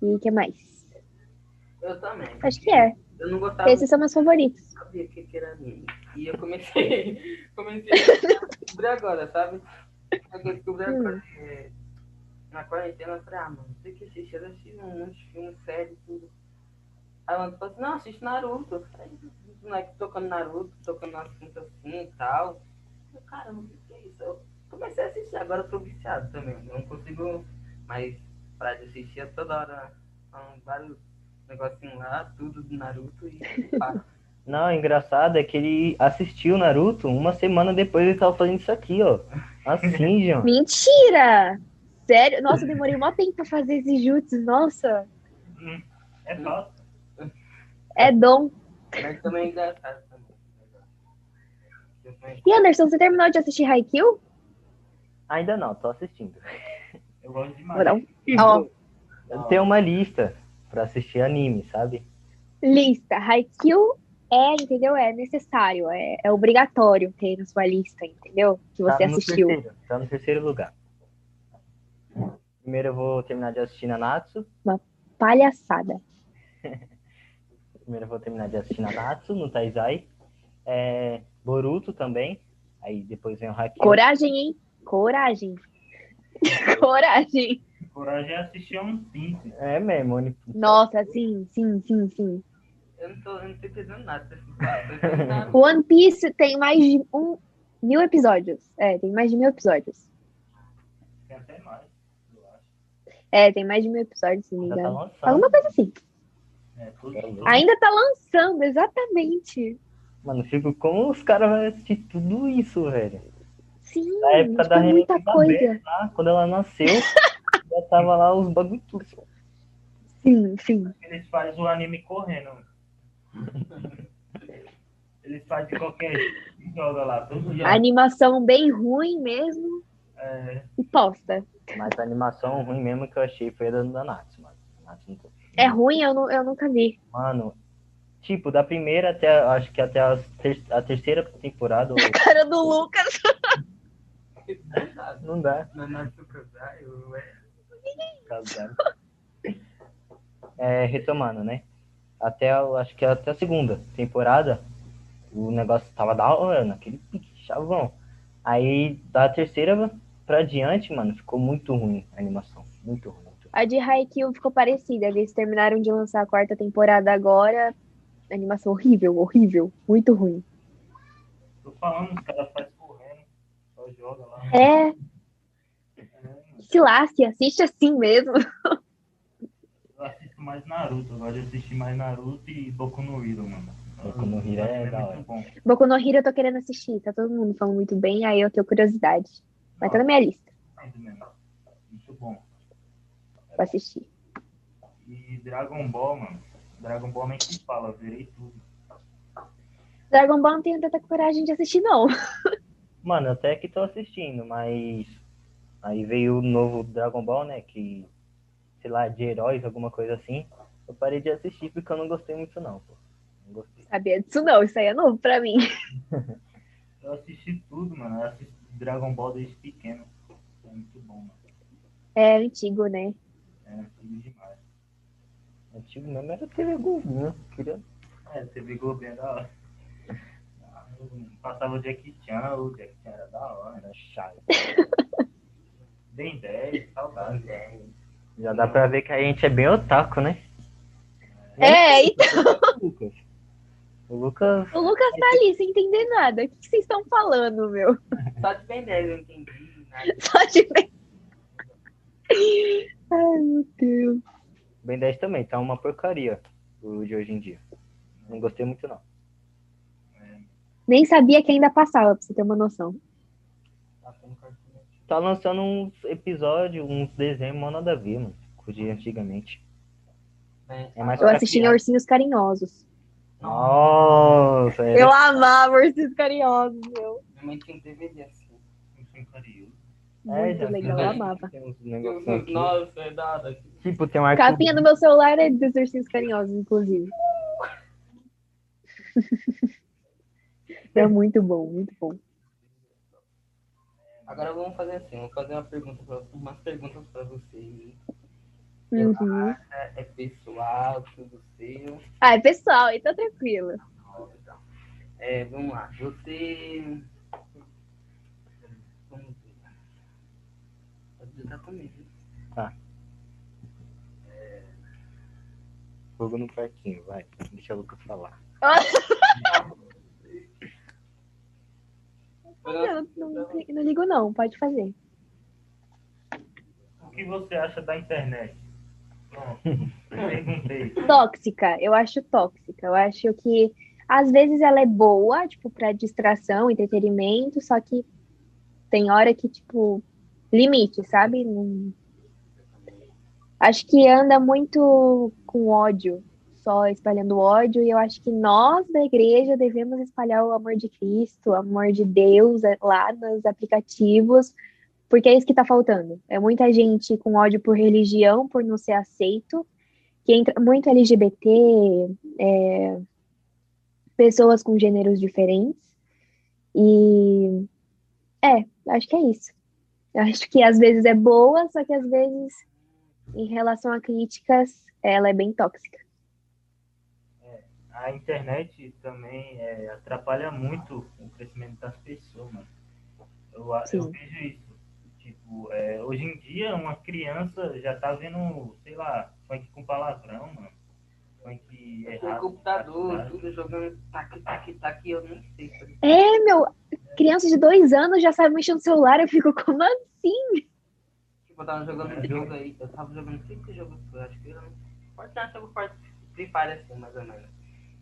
E o que mais? Eu também. Acho que é. Eu não gostava Esses são meus favoritos. sabia o que era anime. E eu comecei, comecei a descobrir agora, sabe? Eu descobri agora. é, na quarentena, eu falei, ah, mano, tem que assistir, eu assisti um monte de filme, série, tudo. Aí o Anderson falou assim, não, assiste Naruto. Aí os moleques tocando Naruto, tocando um assunto assim e tal. Eu, caramba, o que é isso? Eu comecei a assistir, agora eu tô viciado também. Eu não consigo mais parar de assistir é toda hora. São vários negocinhos lá, tudo do Naruto e. Não, o engraçado é que ele assistiu Naruto uma semana depois ele tava fazendo isso aqui, ó. Assim, João. Mentira! Sério? Nossa, eu demorei mó tempo pra fazer esses jutsu. Nossa, Hum, É fácil. é dom. Mas também é engraçado E Anderson, você terminou de assistir Haikyuu? Ainda não, tô assistindo. Eu gosto Vou demais. Ó. eu tenho uma lista pra assistir anime, sabe? lista. Haikyuu é, entendeu? É necessário, é, é obrigatório ter na sua lista, entendeu? Que você tá assistiu. Terceiro, tá no terceiro lugar. Primeiro eu vou terminar de assistir Nanatsu. Palhaçada. Primeiro eu vou terminar de assistir Nanatsu no Taizai. É, Boruto também. Aí depois vem o Haikyuu. Coragem, hein? Coragem. Coragem. Coragem é assistir um Simpsons. É mesmo. Oni- Nossa, sim, sim, sim, sim. Eu não tô, eu não tô entendendo nada tô entendendo One Piece tem mais de um mil episódios. É, tem mais de mil episódios. Tem até mais, eu acho. É, tem mais de mil episódios, se não me tá engano. lançando. Alguma coisa assim. É, É, tudo. Ainda tá lançando, exatamente. Mano, eu fico como os caras vão assistir tudo isso, velho. Sim, Na época tipo, da é muita Renata coisa. Lá, quando ela nasceu, já tava lá os bagulho tudo. Sim, sim. Eles fazem o anime correndo. Eles fazem de qualquer jeito. e Joga lá todo dia. Animação bem ruim mesmo É, e posta. Mas a animação ruim mesmo que eu achei foi a da Nanatsu, mano. É ruim, eu, não, eu nunca vi. Mano, tipo, da primeira até, acho que até a, ter- a terceira temporada, ou- Cara do Lucas. Não dá. Na Natsuka eu é. casado. É, retomando, né? Até, eu acho que até a segunda temporada, o negócio tava da hora, naquele pique, chavão. Aí, da terceira pra diante, mano, ficou muito ruim a animação. Muito ruim. Muito ruim. A de Haikyuu ficou parecida. Eles terminaram de lançar a quarta temporada agora. Animação horrível, horrível. Muito ruim. tô falando, os caras fazem. Joga lá. É, É, se lasque, assiste assim mesmo. Eu assisto mais Naruto. Eu gosto de assistir mais Naruto e Boku no Hero, mano. Boku no Hero é da hora. muito bom. Boku no Hero eu tô querendo assistir. Tá todo mundo falando muito bem, aí eu tenho curiosidade. Mas tá na minha lista Muito mesmo. Muito bom. pra assistir. E Dragon Ball, mano. Dragon Ball nem que fala, eu virei tudo. Dragon Ball não tenho tanta coragem de assistir, não. Mano, até que tô assistindo, mas aí veio o novo Dragon Ball, né? Que, sei lá, de heróis, alguma coisa assim. Eu parei de assistir porque eu não gostei muito, não, pô. Não gostei. Sabia disso não, isso aí é novo pra mim. Eu assisti tudo, mano. Eu assisti Dragon Ball desde pequeno. É muito bom, mano. É antigo, né? É antigo demais. Antigo mesmo era TV Globo, né? Queria... É, TV Globo é da hora. Passava o Jackie Chan, o Jackie Chan era da hora. Era chato. Bem 10, saudade. Já dá pra ver que a gente é bem otaku, né? É, então, O Lucas. O Lucas. o Lucas tá ali sem entender nada. O que vocês estão falando, meu? Só de Ben 10 eu entendi. Nada. Só de ver. Ai, meu Deus. Ben 10 também, tá uma porcaria o de hoje em dia. Não gostei muito, não. Nem sabia que ainda passava, pra você ter uma noção. Tá lançando uns episódios, uns desenhos, mó nada a ver, mano. De antigamente. É, É mais Eu pra assisti em criança. Ursinhos Carinhosos. Nossa, era Eu amava Ursinhos Carinhosos, meu. Minha mãe tem um DVD assim. Carinhoso. É, Muito já legal, eu amava. Tem. Nossa, é hora. Tipo, tem um A arquivo. capinha do meu celular é dos Ursinhos Carinhosos, inclusive. É muito bom, muito bom. Agora vamos fazer assim, vamos fazer uma pergunta pra, umas perguntas pra vocês. Uhum. É, é pessoal, tudo seu. Ah, é pessoal, então tranquilo. Então. É, vamos lá. Você. Vamos ver. Pode digitar também. viu? Fogo no parquinho, vai. Deixa o Lucas falar. Eu não, não, não ligo, não, pode fazer. O que você acha da internet? Tóxica, eu acho tóxica. Eu acho que às vezes ela é boa, tipo, pra distração, entretenimento, só que tem hora que, tipo, limite, sabe? Acho que anda muito com ódio, só espalhando ódio, e eu acho que nós da igreja devemos espalhar o amor de Cristo, o amor de Deus é, lá nos aplicativos, porque é isso que está faltando. É muita gente com ódio por religião, por não ser aceito, que entra muito LGBT, é, pessoas com gêneros diferentes. E é, acho que é isso. Eu acho que às vezes é boa, só que às vezes, em relação a críticas, ela é bem tóxica. É, a internet também é, atrapalha muito o crescimento das pessoas, mano. Eu, eu vejo isso. Tipo, é, hoje em dia, uma criança já tá vendo, sei lá, funk com palavrão, mano. Funk errado. computador, tudo jogando tac, tac, tac, eu nem sei. É, meu, criança de dois anos já sabe mexer no celular, eu fico, como assim? Tipo, eu tava jogando um jogo aí, eu tava jogando cinco jogos, eu acho que era Fortnite, jogo Free Fire assim, mais ou menos.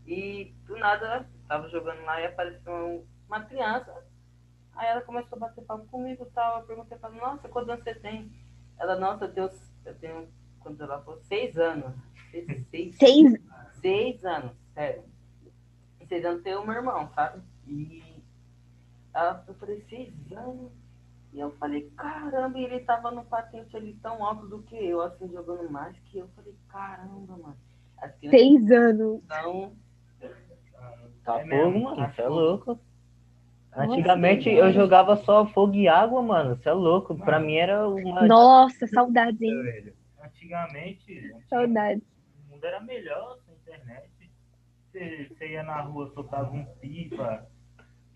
E do nada, tava jogando lá e apareceu uma criança. Aí ela começou a bater papo comigo e tal. Eu perguntei pra ela, nossa, quantos anos você tem? Ela, nossa, eu tenho, eu tenho quando ela falou, seis anos. Seis, seis? seis anos, sério. Seis anos tem o meu irmão, sabe? E ela, eu falei, seis anos? E eu falei, caramba, e ele tava no patente ali tão alto do que eu, assim, jogando mais que eu. falei, caramba, mano. Seis anos. Então. Tá é fogo, mano. Tá você é louco. Antigamente Nossa, eu jogava só fogo e água, mano. Você é louco. Mano. Pra mim era uma. Nossa, saudades, hein? Antigamente. Saudades. O mundo era melhor sem internet. Você, você ia na rua, soltava um pipa,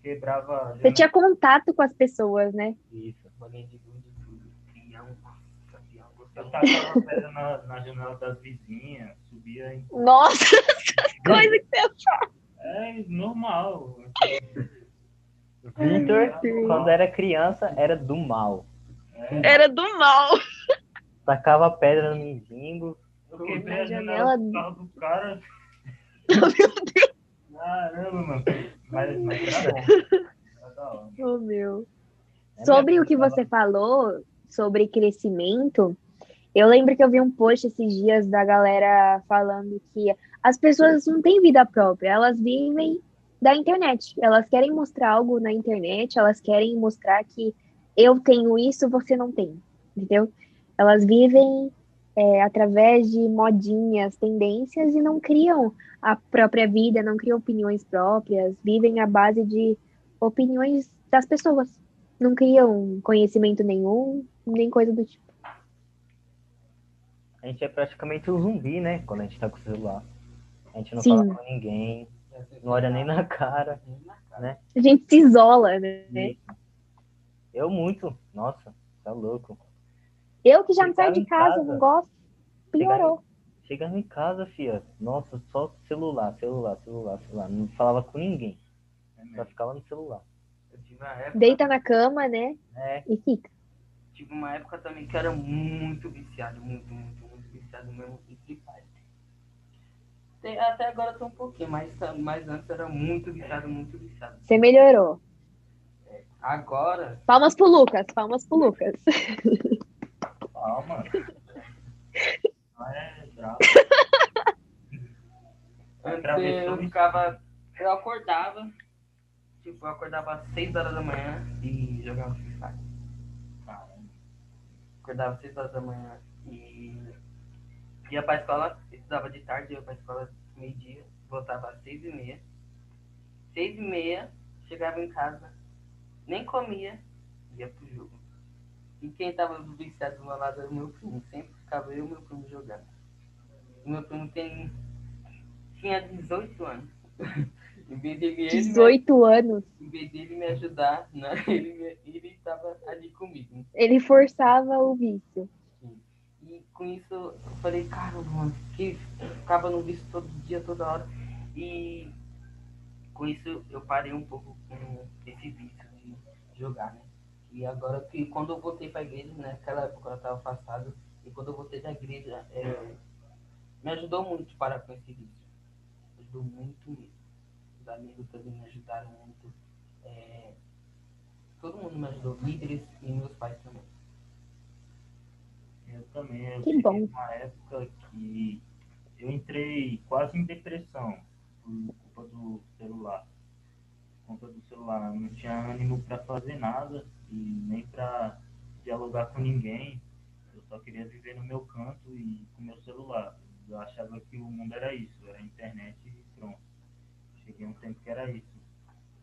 quebrava. Você tinha contato com as pessoas, né? Isso, bolinha de gude, tudo. Crião, eu tacava pedra na, na janela das vizinhas, subia em. Nossa, essas coisas que você fala. É normal. Victor, quando era criança, era do mal. É. Era do mal. Tacava pedra no mendigo. Eu quebrei a janela do carro do cara. Meu Deus. Caramba, mano. Mas, mas era bom. Oh, meu. É sobre o que você falou, sobre crescimento, eu lembro que eu vi um post esses dias da galera falando que as pessoas não têm vida própria, elas vivem da internet. Elas querem mostrar algo na internet, elas querem mostrar que eu tenho isso, você não tem, entendeu? Elas vivem é, através de modinhas, tendências e não criam a própria vida, não criam opiniões próprias, vivem à base de opiniões das pessoas. Não criam conhecimento nenhum, nem coisa do tipo. A gente é praticamente um zumbi, né? Quando a gente tá com o celular. A gente não Sim. fala com ninguém, não olha nem na cara, né? A gente se isola, né? Eu muito. Nossa, tá louco. Eu que já não saio de casa, casa, não gosto, piorou. Chegando em casa, fia, nossa, só celular, celular, celular, celular. Não falava com ninguém. É só ficava no celular. Época... Deita na cama, né? É. E fica. Tive uma época também que era muito viciado, muito, muito, muito viciado mesmo em Free Fire. Até agora tô um pouquinho, mas, mas antes era muito viciado, muito viciado. Você melhorou. É, agora. Palmas pro Lucas, palmas pro Lucas. Calma. Não é bravo. Antes eu ficava. Eu acordava. Tipo, eu acordava às 6 horas da manhã e jogava Free Fire. Acordava às 6 horas da manhã e ia pra escola, estudava de tarde, ia pra escola meio-dia, voltava às 6 e meia. 6 e meia, chegava em casa, nem comia, ia pro jogo. E quem tava viciado do meu lado era o meu primo. Sempre ficava eu e meu primo jogando. O meu primo tem... tinha 18 anos. em vez dele, 18 me... anos? Em vez dele me ajudar, né? ele, ele tava ali comigo. Ele forçava o vício. Com isso eu falei, caramba, mano, que ficava no vício todo dia, toda hora. E com isso eu parei um pouco com esse vício de jogar, né? E agora que quando eu voltei para a igreja, né, naquela época eu estava afastado, e quando eu voltei da igreja, é, me ajudou muito parar com esse vício. Ajudou muito mesmo. Os amigos também me ajudaram muito. É, todo mundo me ajudou, líderes e meus pais também. Eu também. Eu Que cheguei bom. numa época que eu entrei quase em depressão por culpa do celular. Por conta do celular. Eu não tinha ânimo para fazer nada e nem para dialogar com ninguém. Eu só queria viver no meu canto e com meu celular. Eu achava que o mundo era isso, era a internet e pronto. Cheguei um tempo que era isso.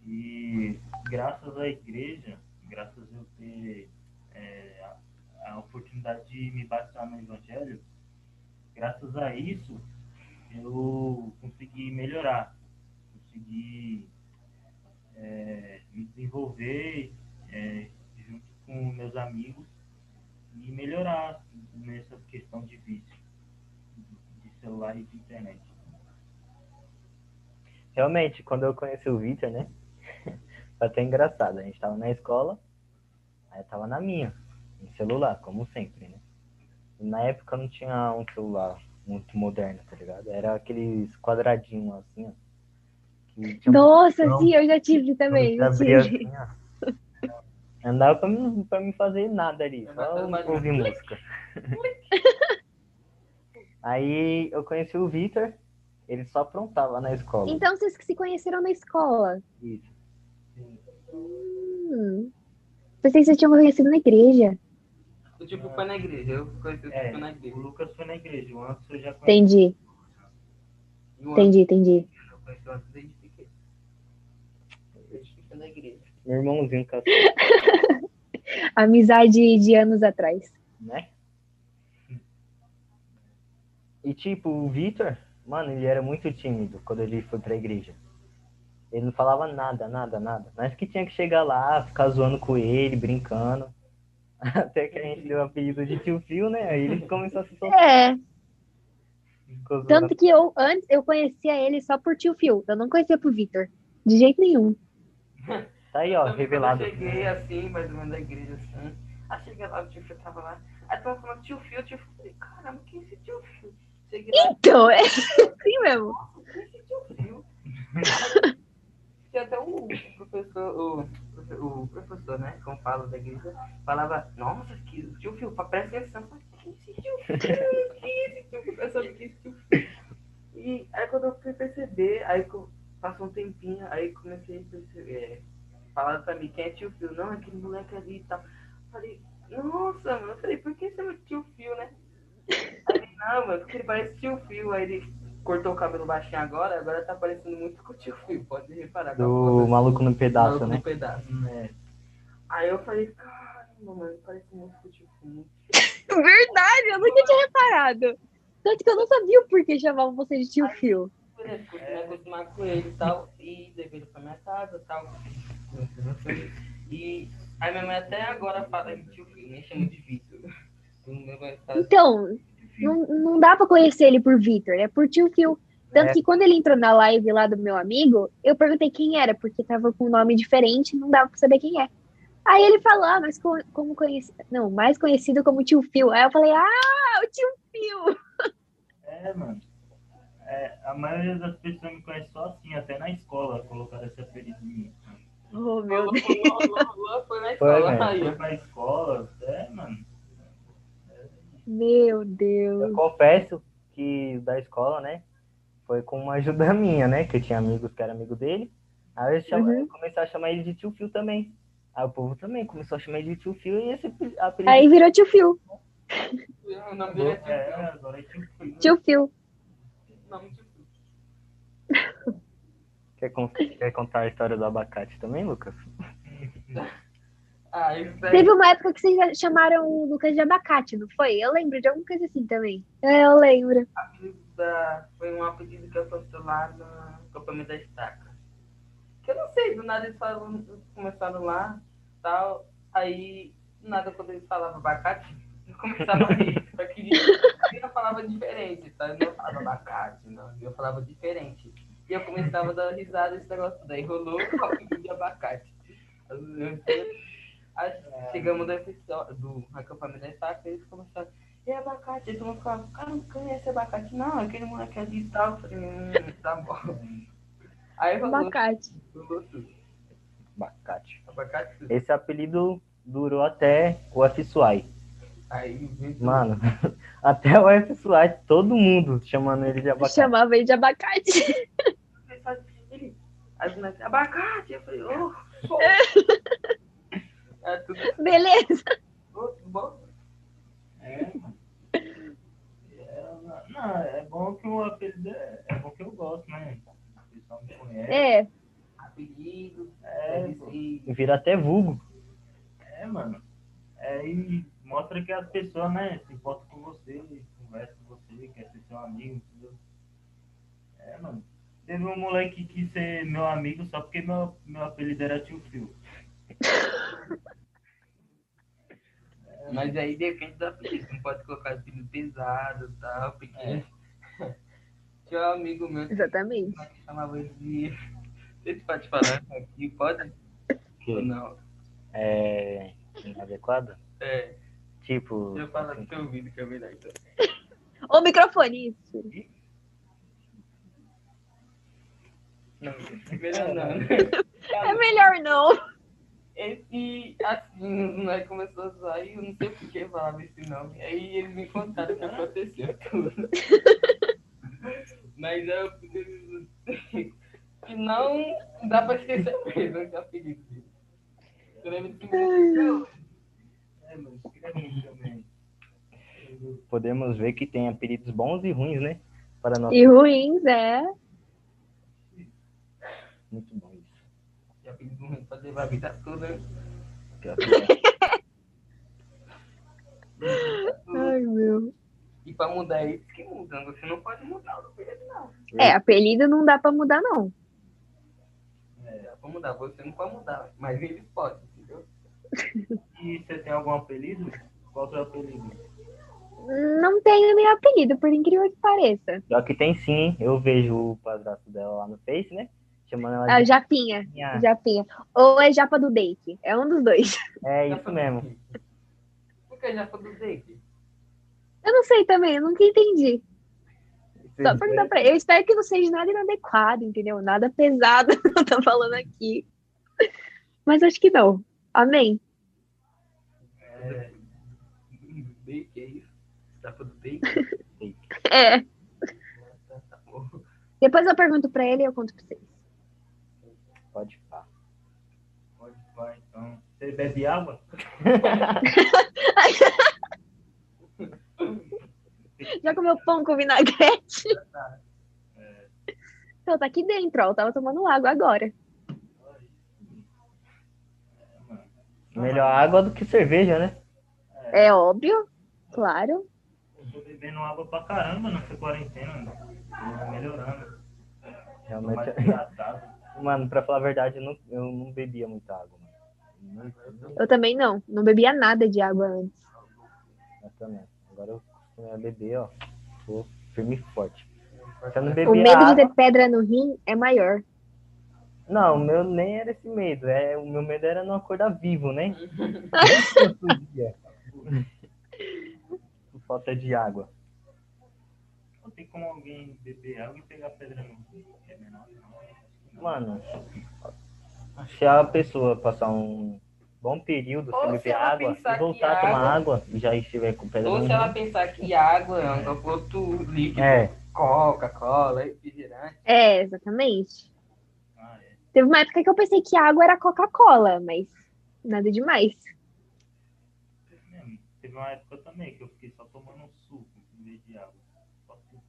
E graças à igreja, graças a eu ter é, a, oportunidade de me batizar no Evangelho, graças a isso, eu consegui melhorar, consegui é, me desenvolver é, junto com meus amigos e melhorar nessa questão de vício de celular e de internet. Realmente, quando eu conheci o Victor, né? Foi até engraçado. A gente tava na escola, aí eu tava na minha, em celular, como sempre, né? Na época não tinha um celular muito moderno, tá ligado? Era aqueles quadradinhos assim, ó. Que tinha um Nossa, botão sim, eu já tive também. abria tive. assim, ó. Não dava pra mim, pra mim fazer nada ali, só Mas- ouvir música. Aí eu conheci o Victor, ele só aprontava na escola. Então vocês que se conheceram na escola. Isso. Hum. Pensei que vocês tinham conhecido na igreja. O tipo foi na igreja, eu conheci o É, tipo na o igreja. Lucas foi na igreja, o Anderson eu já conheci. Entendi, o entendi, entendi. Eu conheci o antes desde pequeno. Desde pequeno na igreja. Meu irmãozinho caçou, Amizade de anos atrás. né? E tipo, o Victor, mano, ele era muito tímido quando ele foi pra igreja. Ele não falava nada, nada, nada. Nós que tinha que chegar lá, ficar zoando com ele, brincando. Até que a gente deu o apelido de tio Fio, né? Aí ele começou a se soltar. É, ficou zoando. tanto que eu antes eu conhecia ele só por tio Phil. Eu não conhecia por Victor. De jeito nenhum. Tá aí, ó, Então, revelado. Eu cheguei assim, mais ou menos da igreja assim. Aí cheguei lá, o tio Fio tava lá. Aí tava falando tio Fio, tio Fio. Falei, caramba, quem é esse tio Fio? Cheguei lá, Então, é assim mesmo. quem é esse tio Fio? Tinha até um professor, o, o professor, né? Como fala da igreja, falava, nossa, que tio Fio, presta atenção. Falei, esse tio Fio? Que tio Fio. E aí quando eu fui perceber, aí passou um tempinho, aí comecei a perceber, é, falaram pra mim, quem é tio Fio? Não, aquele moleque ali e tal. Falei, nossa, mano, falei, por que você é tio Fio, né? Ele, não, mano, porque ele parece tio Fio, aí ele cortou o cabelo baixinho agora, agora tá parecendo muito com o tio Fio, pode reparar. Do maluco no pedaço, maluco né? no pedaço. É, Aí eu falei, caramba, mano, parece muito com o tio Fio. Verdade, eu nunca tinha reparado. Tanto que eu não sabia o porquê chamavam você de tio Phil. Beleza, fui me acostumar com ele e tal, e levei ele pra minha casa e tal. E aí minha mãe até agora fala de tio Fio, nem chama de Vitor. Então, não, não dá pra conhecer ele por Victor, é por tio Phil. Tanto É. que quando ele entrou na live lá do meu amigo, eu perguntei quem era, porque tava com um nome diferente, não dava pra saber quem é. Aí ele falou, ah, mas co- como conhecido. Não, mais conhecido como tio Phil. Aí eu falei, ah, o tio Phil. é, mano. É, a maioria das pessoas me conhece só assim, até na escola colocaram esse apelido em mim. Oh, meu Deus. Foi na Foi, escola. velho. Aí, Foi pra escola. Meu Eu Deus. confesso que da escola, né? Foi com uma ajuda minha, né? Que eu tinha amigos que eram amigo dele. Aí eu, chama, Uhum. eu comecei a chamar ele de tio Fio também. Aí o povo também começou a chamar ele de tio Fio e esse apelido. Aí virou tio Phil. O nome dele é tio É, Fio. agora é tio Fio. Tio Phil. O nome é tio Fio. Quer, con- quer contar a história do abacate também, Lucas? Ah, isso. Teve uma época que vocês chamaram o Lucas de abacate, não foi? Eu lembro de alguma coisa assim também. É, eu lembro. da, foi um apelido que aconteceu lá no acampamento da estaca. Que eu não sei, do nada eles falaram, começaram lá tal. Aí, do nada, quando eles falavam abacate, eu começava a rir. Só que eu falava diferente, tá? Eu não falava abacate, não. Eu falava diferente. E eu começava a dar risada esse negócio. Daí rolou o apelido de abacate. Aí, chegamos do, do acampamento da estaca, eles começaram. E abacate? Todo mundo falava, cara, não conhece abacate, não, aquele moleque ali e tal. Eu falei, hum, tá bom. Aí rolou, Abacate. tudo. Abacate. Abacate tudo. Esse apelido durou até o FSUAI. Aí, Mano, até o F Suárez, todo mundo chamando ele de abacate. Chamava ele de abacate. Aí abacate. Eu falei, ô, pô. É tudo Beleza. tudo bom? É, mano. É, não, é bom que o apelido é, é bom que eu gosto, né? O pessoal me conhece. É. Apelido. É, ser- Vira até vulgo. É, mano. É, e mostra que as pessoas, né, se importam com você, conversam com você, quer ser seu amigo, entendeu? É, mano. Teve um moleque que quis ser meu amigo só porque meu, meu apelido era tio Phil. Mas aí depende do apelido. Não pode colocar apelido pesado e tal, porque. É. Tinha um amigo meu Exatamente. que chamava de. Não sei se pode falar aqui, pode? Ou não? É. Inadequado? É, Tipo. deixa eu falar no teu ouvido que é melhor então. O microfone, isso. Não, melhor não. né? É melhor não. Esse, assim, nós começou a zoar e eu não sei por que falava esse nome. Aí eles me contaram o que aconteceu tudo. Mas eu que não dá pra esquecer mesmo esse apelido dele. Eu lembro que me É. Podemos ver que tem apelidos bons e ruins, né? Para nós. E ruins, é. Muito bom isso. Apelido ruim pra levar a vida toda. é. Ai, meu. E pra mudar eles que mudam. Você não pode mudar o apelido, não. É, apelido não dá pra mudar, não. Dá pra mudar, você não pode mudar. Mas eles podem, entendeu? E você tem algum apelido? Qual é o seu apelido? Não tenho meu apelido, por incrível que pareça. Pior que tem sim? Eu vejo o padrasto dela lá no Face, né? Chamando ela Ah, de. Japinha. Japinha. Japinha. Ou é Japa do Date. É um dos dois. É isso mesmo. Por que já foi do Dake? Eu não sei também, eu nunca entendi. Só perguntar pra ele. Eu espero que não seja nada inadequado, entendeu? Nada pesado que eu tô falando aqui. Mas acho que não. Amém. É, é isso? Foi do Dake? É. Tá. Depois eu pergunto pra ele e eu conto pra vocês. Pode falar. pode vai, então. Você bebe água? Já comeu pão com vinagrete? Então, tá aqui dentro, ó. Eu tava tomando água agora. Melhor água do que cerveja, né? É óbvio, claro. Eu tô bebendo água pra caramba nessa quarentena. Tô melhorando. Tô Realmente. Mano, pra falar a verdade, eu não, eu não bebia muita água, mano. Eu também não. Não bebia nada de água antes. eu também. Agora eu comecei a beber, ó. Tô firme e forte. Se eu não O bebia medo de água... ter pedra no rim é maior. Não, o meu nem era esse medo. É, o meu medo era não acordar vivo, né? Por falta de água. Não tem como alguém beber água e pegar pedra no rim. É menor, não. Mano, se a pessoa passar um bom período Ou sem se beber água e voltar a tomar água- água e já estiver com pedra Ou se ela pensar que água é um outro líquido, É, Coca-Cola, refrigerante. É, exatamente. Ah, é. Teve uma época que eu pensei que água era Coca-Cola, mas nada demais. Teve uma época também que eu fiquei só tomando um suco em vez de água. Só suco.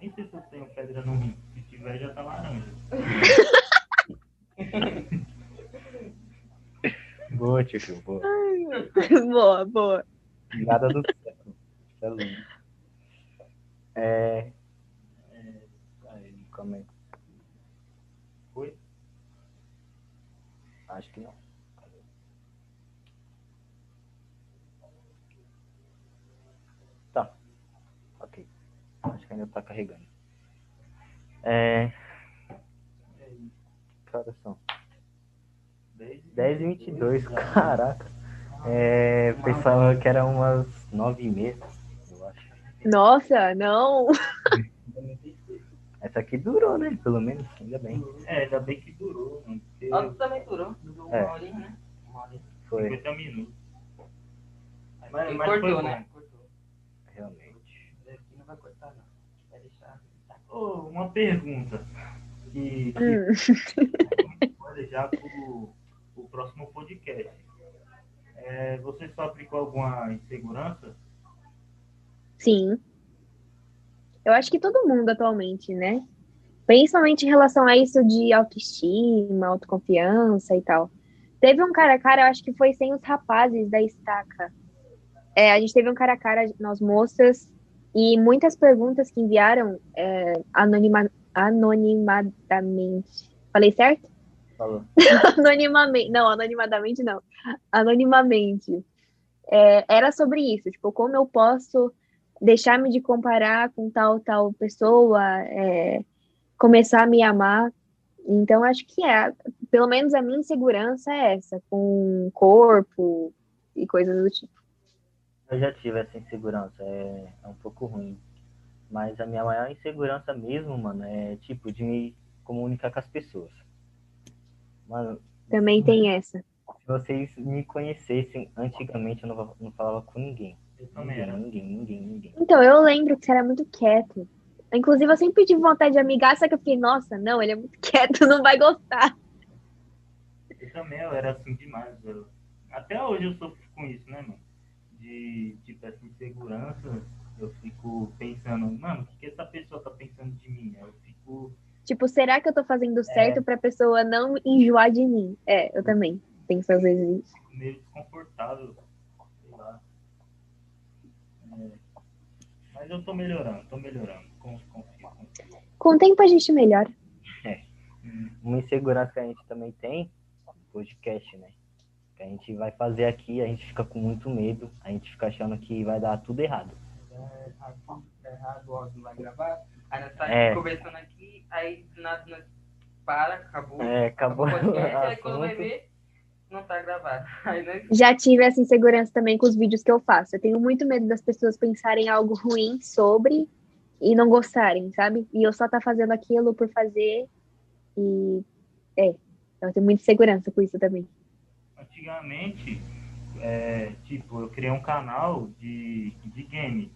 Nem sei se eu tenho pedra no rim. Tiver, já tá laranja. boa, tio, boa. boa, boa. Nada do século. Isso é lindo. É. é, Aí, calma aí. Foi? Acho que não. Tá. Ok. Acho que ainda tá carregando. É. Que horas são? 10 e 22, caraca. É, pensava que era umas 9 e meia, eu acho. Nossa, não. Essa aqui durou, né? Pelo menos, ainda bem. É, ainda bem que durou, mano. Porque Outro também durou, durou uma É. horinha, né? Uma horinha. Foi. 50 minutos. Mas, Ele mas cortou, né? Cortou. Realmente. Aqui não vai cortar, não. Ô, uma pergunta que, que Hum. pode já pro, pro próximo podcast. É, você só aplicou alguma insegurança? Sim. Eu acho que todo mundo atualmente, né? Principalmente em relação a isso de autoestima, autoconfiança e tal. Teve um cara a cara, eu acho que foi sem os rapazes da estaca. É, a gente teve um cara a cara, nós moças, e muitas perguntas que enviaram é, anonima, anonimadamente. Falei certo? Falou. anonimamente. Não, anonimadamente não. Anonimamente. É, era sobre isso, tipo, como eu posso deixar-me de comparar com tal, tal pessoa, é, começar a me amar. Então, acho que é, pelo menos a minha insegurança é essa, com corpo e coisas do tipo. Eu já tive essa insegurança, é, é um pouco ruim. Mas a minha maior insegurança mesmo, mano, é tipo de me comunicar com as pessoas. Mano, Também tem essa. se vocês me conhecessem antigamente, eu não, não falava com ninguém. Eu também Ninguém, era. ninguém, ninguém, ninguém. Então, eu lembro que você era muito quieto. Inclusive, eu sempre tive vontade de amigar, só que eu fiquei, nossa, não, ele é muito quieto, não vai gostar. Eu também, eu era assim demais. Eu... Até hoje eu sofro com isso, né, mano? De, tipo, essa insegurança. Eu fico pensando, mano, o que, que essa pessoa tá pensando de mim? Eu fico. Tipo, será que eu tô fazendo certo pra pessoa não enjoar de mim? É, eu também penso às vezes isso. fico meio desconfortável. Sei lá. É, Mas eu tô melhorando, tô melhorando. Con- Confio, confio. Com o tempo a gente melhora. Hum, Uma insegurança que a gente também tem, podcast, né? A gente vai fazer aqui, a gente fica com muito medo, a gente fica achando que vai dar tudo errado. É, aqui errado, o áudio não vai gravar. Aí nós tá É. conversando aqui, aí do nada nós para, acabou. É, acabou o podcast, aí quando vai ver, não tá gravado. Aí nós Já tive essa insegurança também com os vídeos que eu faço. Eu tenho muito medo das pessoas pensarem algo ruim sobre e não gostarem, sabe? E eu só tá fazendo aquilo por fazer e é, eu tenho muita insegurança com isso também. Antigamente, é, tipo, eu criei um canal de, de game.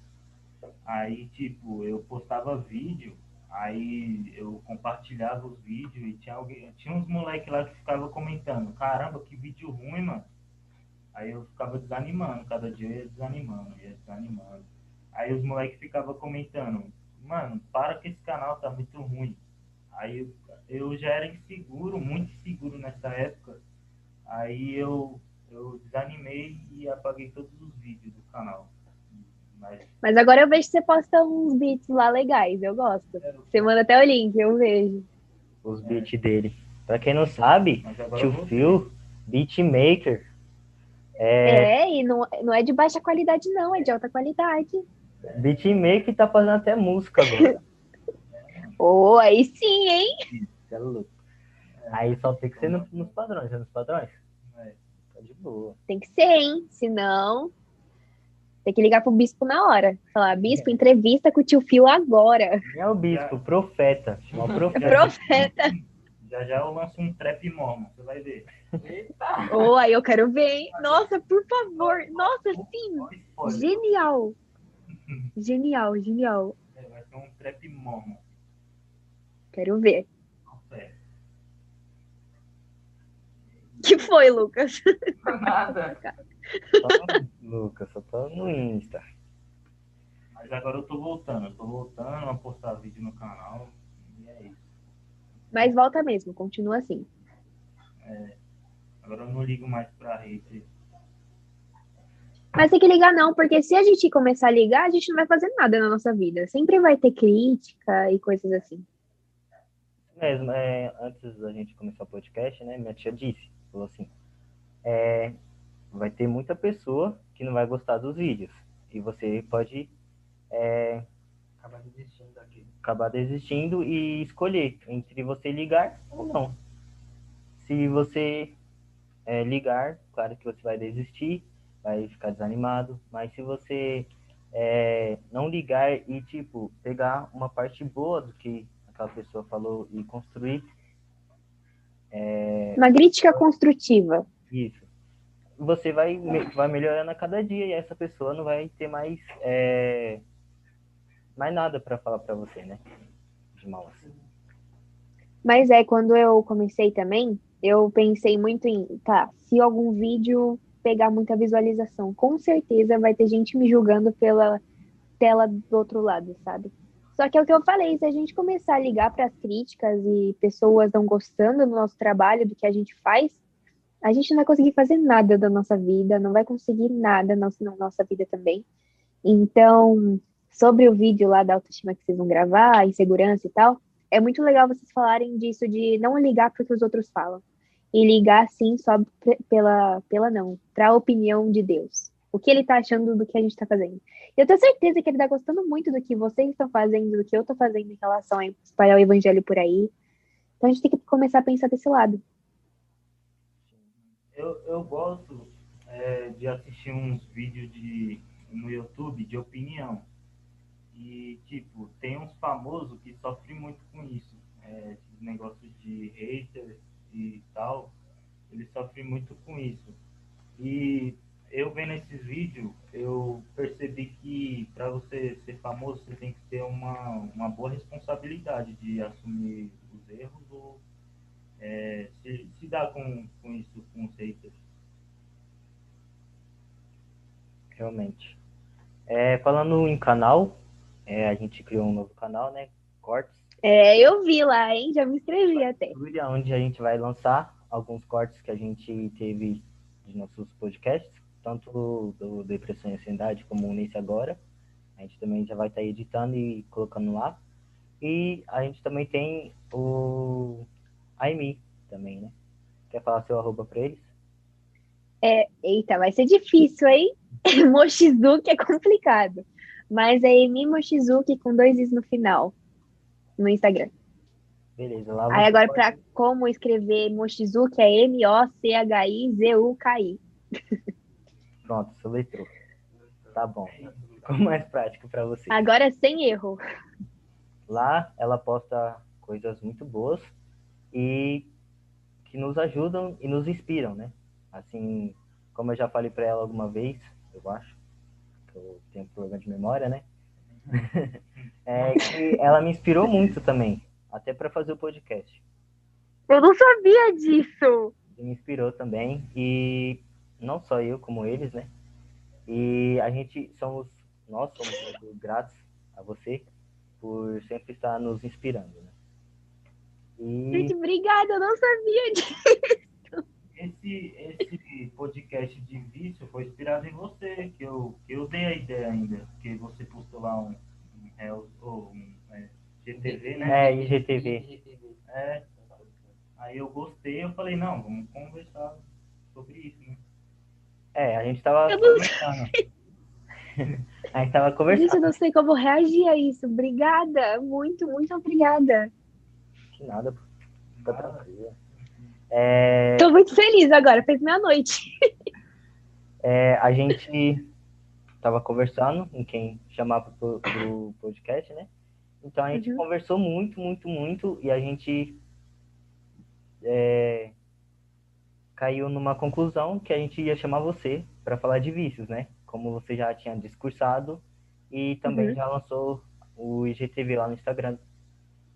Aí, tipo, eu postava vídeo, aí eu compartilhava os vídeos e tinha, alguém, tinha uns moleques lá que ficavam comentando, caramba, que vídeo ruim, mano. Aí eu ficava desanimando, cada dia eu ia desanimando, ia desanimando. Aí os moleques ficavam comentando, mano, para que esse canal tá muito ruim. Aí eu, eu já era inseguro, muito inseguro nessa época. Aí eu, eu desanimei e apaguei todos os vídeos do canal. Mas Mas agora eu vejo que você posta uns beats lá legais, eu gosto. Você manda até o link, eu vejo. Os beats dele. Pra quem não sabe, tio eu Phil, beatmaker. É, É, e não, não é de baixa qualidade, não, é de alta qualidade. beatmaker tá fazendo até música agora. Oh, aí sim, hein? Cê é louco. Aí só tem que ser no- nos padrões, é nos padrões? É. Boa. Tem que ser, hein? Senão, tem que ligar pro bispo na hora. Falar, bispo, entrevista com o tio Fio agora. Quem é o bispo? O profeta. Chama o profeta. Profeta. Já já eu lanço um trap mormon, você vai ver. Eita! Oh, aí eu quero ver, hein? Nossa, por favor. Nossa, sim. Genial. Genial, genial. É, vai ser um trap mormon. Quero ver. Que foi, Lucas? Nada. Só, Lucas, só tô no Insta. Mas agora eu tô voltando, eu tô voltando a postar vídeo no canal. E é isso. Mas volta mesmo, continua assim. Agora eu não ligo mais pra hate. Mas tem que ligar não, porque se a gente começar a ligar, a gente não vai fazer nada na nossa vida. Sempre vai ter crítica e coisas assim. Mesmo, é, antes da gente começar o podcast, né, minha tia disse, falou assim, é, vai ter muita pessoa que não vai gostar dos vídeos. E você pode é, Acaba desistindo acabar desistindo e escolher entre você ligar ou não. Se você é, ligar, claro que você vai desistir, vai ficar desanimado, mas se você é, não ligar e, tipo, pegar uma parte boa do que aquela pessoa falou e construir Uma crítica construtiva. isso, você vai, vai melhorando a cada dia e essa pessoa não vai ter mais, é, mais nada para falar para você, né? De mal assim. Mas é, quando eu comecei também, eu pensei muito em, tá, se algum vídeo pegar muita visualização, com certeza vai ter gente me julgando pela tela do outro lado, sabe? Só que é o que eu falei, se a gente começar a ligar para as críticas e pessoas não gostando do nosso trabalho, do que a gente faz, a gente não vai conseguir fazer nada da nossa vida, não vai conseguir nada na nossa vida também. Então, sobre o vídeo lá da autoestima que vocês vão gravar, insegurança e tal, é muito legal vocês falarem disso de não ligar para o que os outros falam. E ligar, sim, só pela, pela não, para a opinião de Deus o que ele tá achando do que a gente tá fazendo. Eu tenho certeza que ele tá gostando muito do que vocês estão fazendo, do que eu tô fazendo em relação a espalhar o evangelho por aí. Então a gente tem que começar a pensar desse lado. Eu, eu gosto é, de assistir uns vídeos de, no YouTube de opinião. E, tipo, tem uns famosos que sofrem muito com isso. É, de haters e tal. Eles sofrem muito com isso. E eu vendo esses vídeos, eu percebi que para você ser famoso, você tem que ter uma, uma boa responsabilidade de assumir os erros ou é, se, se dá com, com isso com os haters. Realmente. É, falando em canal, é, a gente criou um novo canal, né? Cortes. É, eu vi lá, hein? Já me inscrevi até. Onde a gente vai lançar alguns cortes que a gente teve de nossos podcasts tanto do Depressão e Ansiedade como nesse agora. A gente também já vai estar tá editando e colocando lá. E a gente também tem o Aimi também, né? Quer falar seu arroba para eles? É, eita, vai ser difícil, hein? Mochizuki é complicado. Mas é Emi Mochizuki com dois is no final, no Instagram. Beleza, lá Aí agora, pode... para como escrever Mochizuki é M-O-C-H-I-Z-U-K-I. Pronto, soletrou. Tá bom. Ficou mais prático para você. Agora é sem erro. Lá ela posta coisas muito boas e que nos ajudam e nos inspiram, né? Assim, como eu já falei para ela alguma vez, eu acho, que eu tenho problema de memória, né? é que ela me inspirou muito também, até para fazer o podcast. Eu não sabia disso. Me inspirou também e não só eu, como eles, né? E a gente somos, nós somos muito gratos a você por sempre estar nos inspirando, né? E... Gente, obrigada, eu não sabia disso. Esse, esse podcast de vício foi inspirado em você, que eu, que eu dei a ideia ainda, que você postou lá um, um, um é, GTV, né? É, IGTV. É, aí eu gostei, eu falei, não, vamos conversar sobre isso, né? É, a gente tava eu conversando. a gente tava conversando. Gente, eu não sei como reagir a isso. Obrigada. Muito, muito obrigada. Que nada, fica tranquila. É... Tô muito feliz agora, fez meia-noite. é, a gente tava conversando em quem chamava pro, pro podcast, né? Então a gente uhum. conversou muito, muito, muito e a gente é, caiu numa conclusão que a gente ia chamar você para falar de vícios, né? Como você já tinha discursado e também uhum. já lançou o IGTV lá no Instagram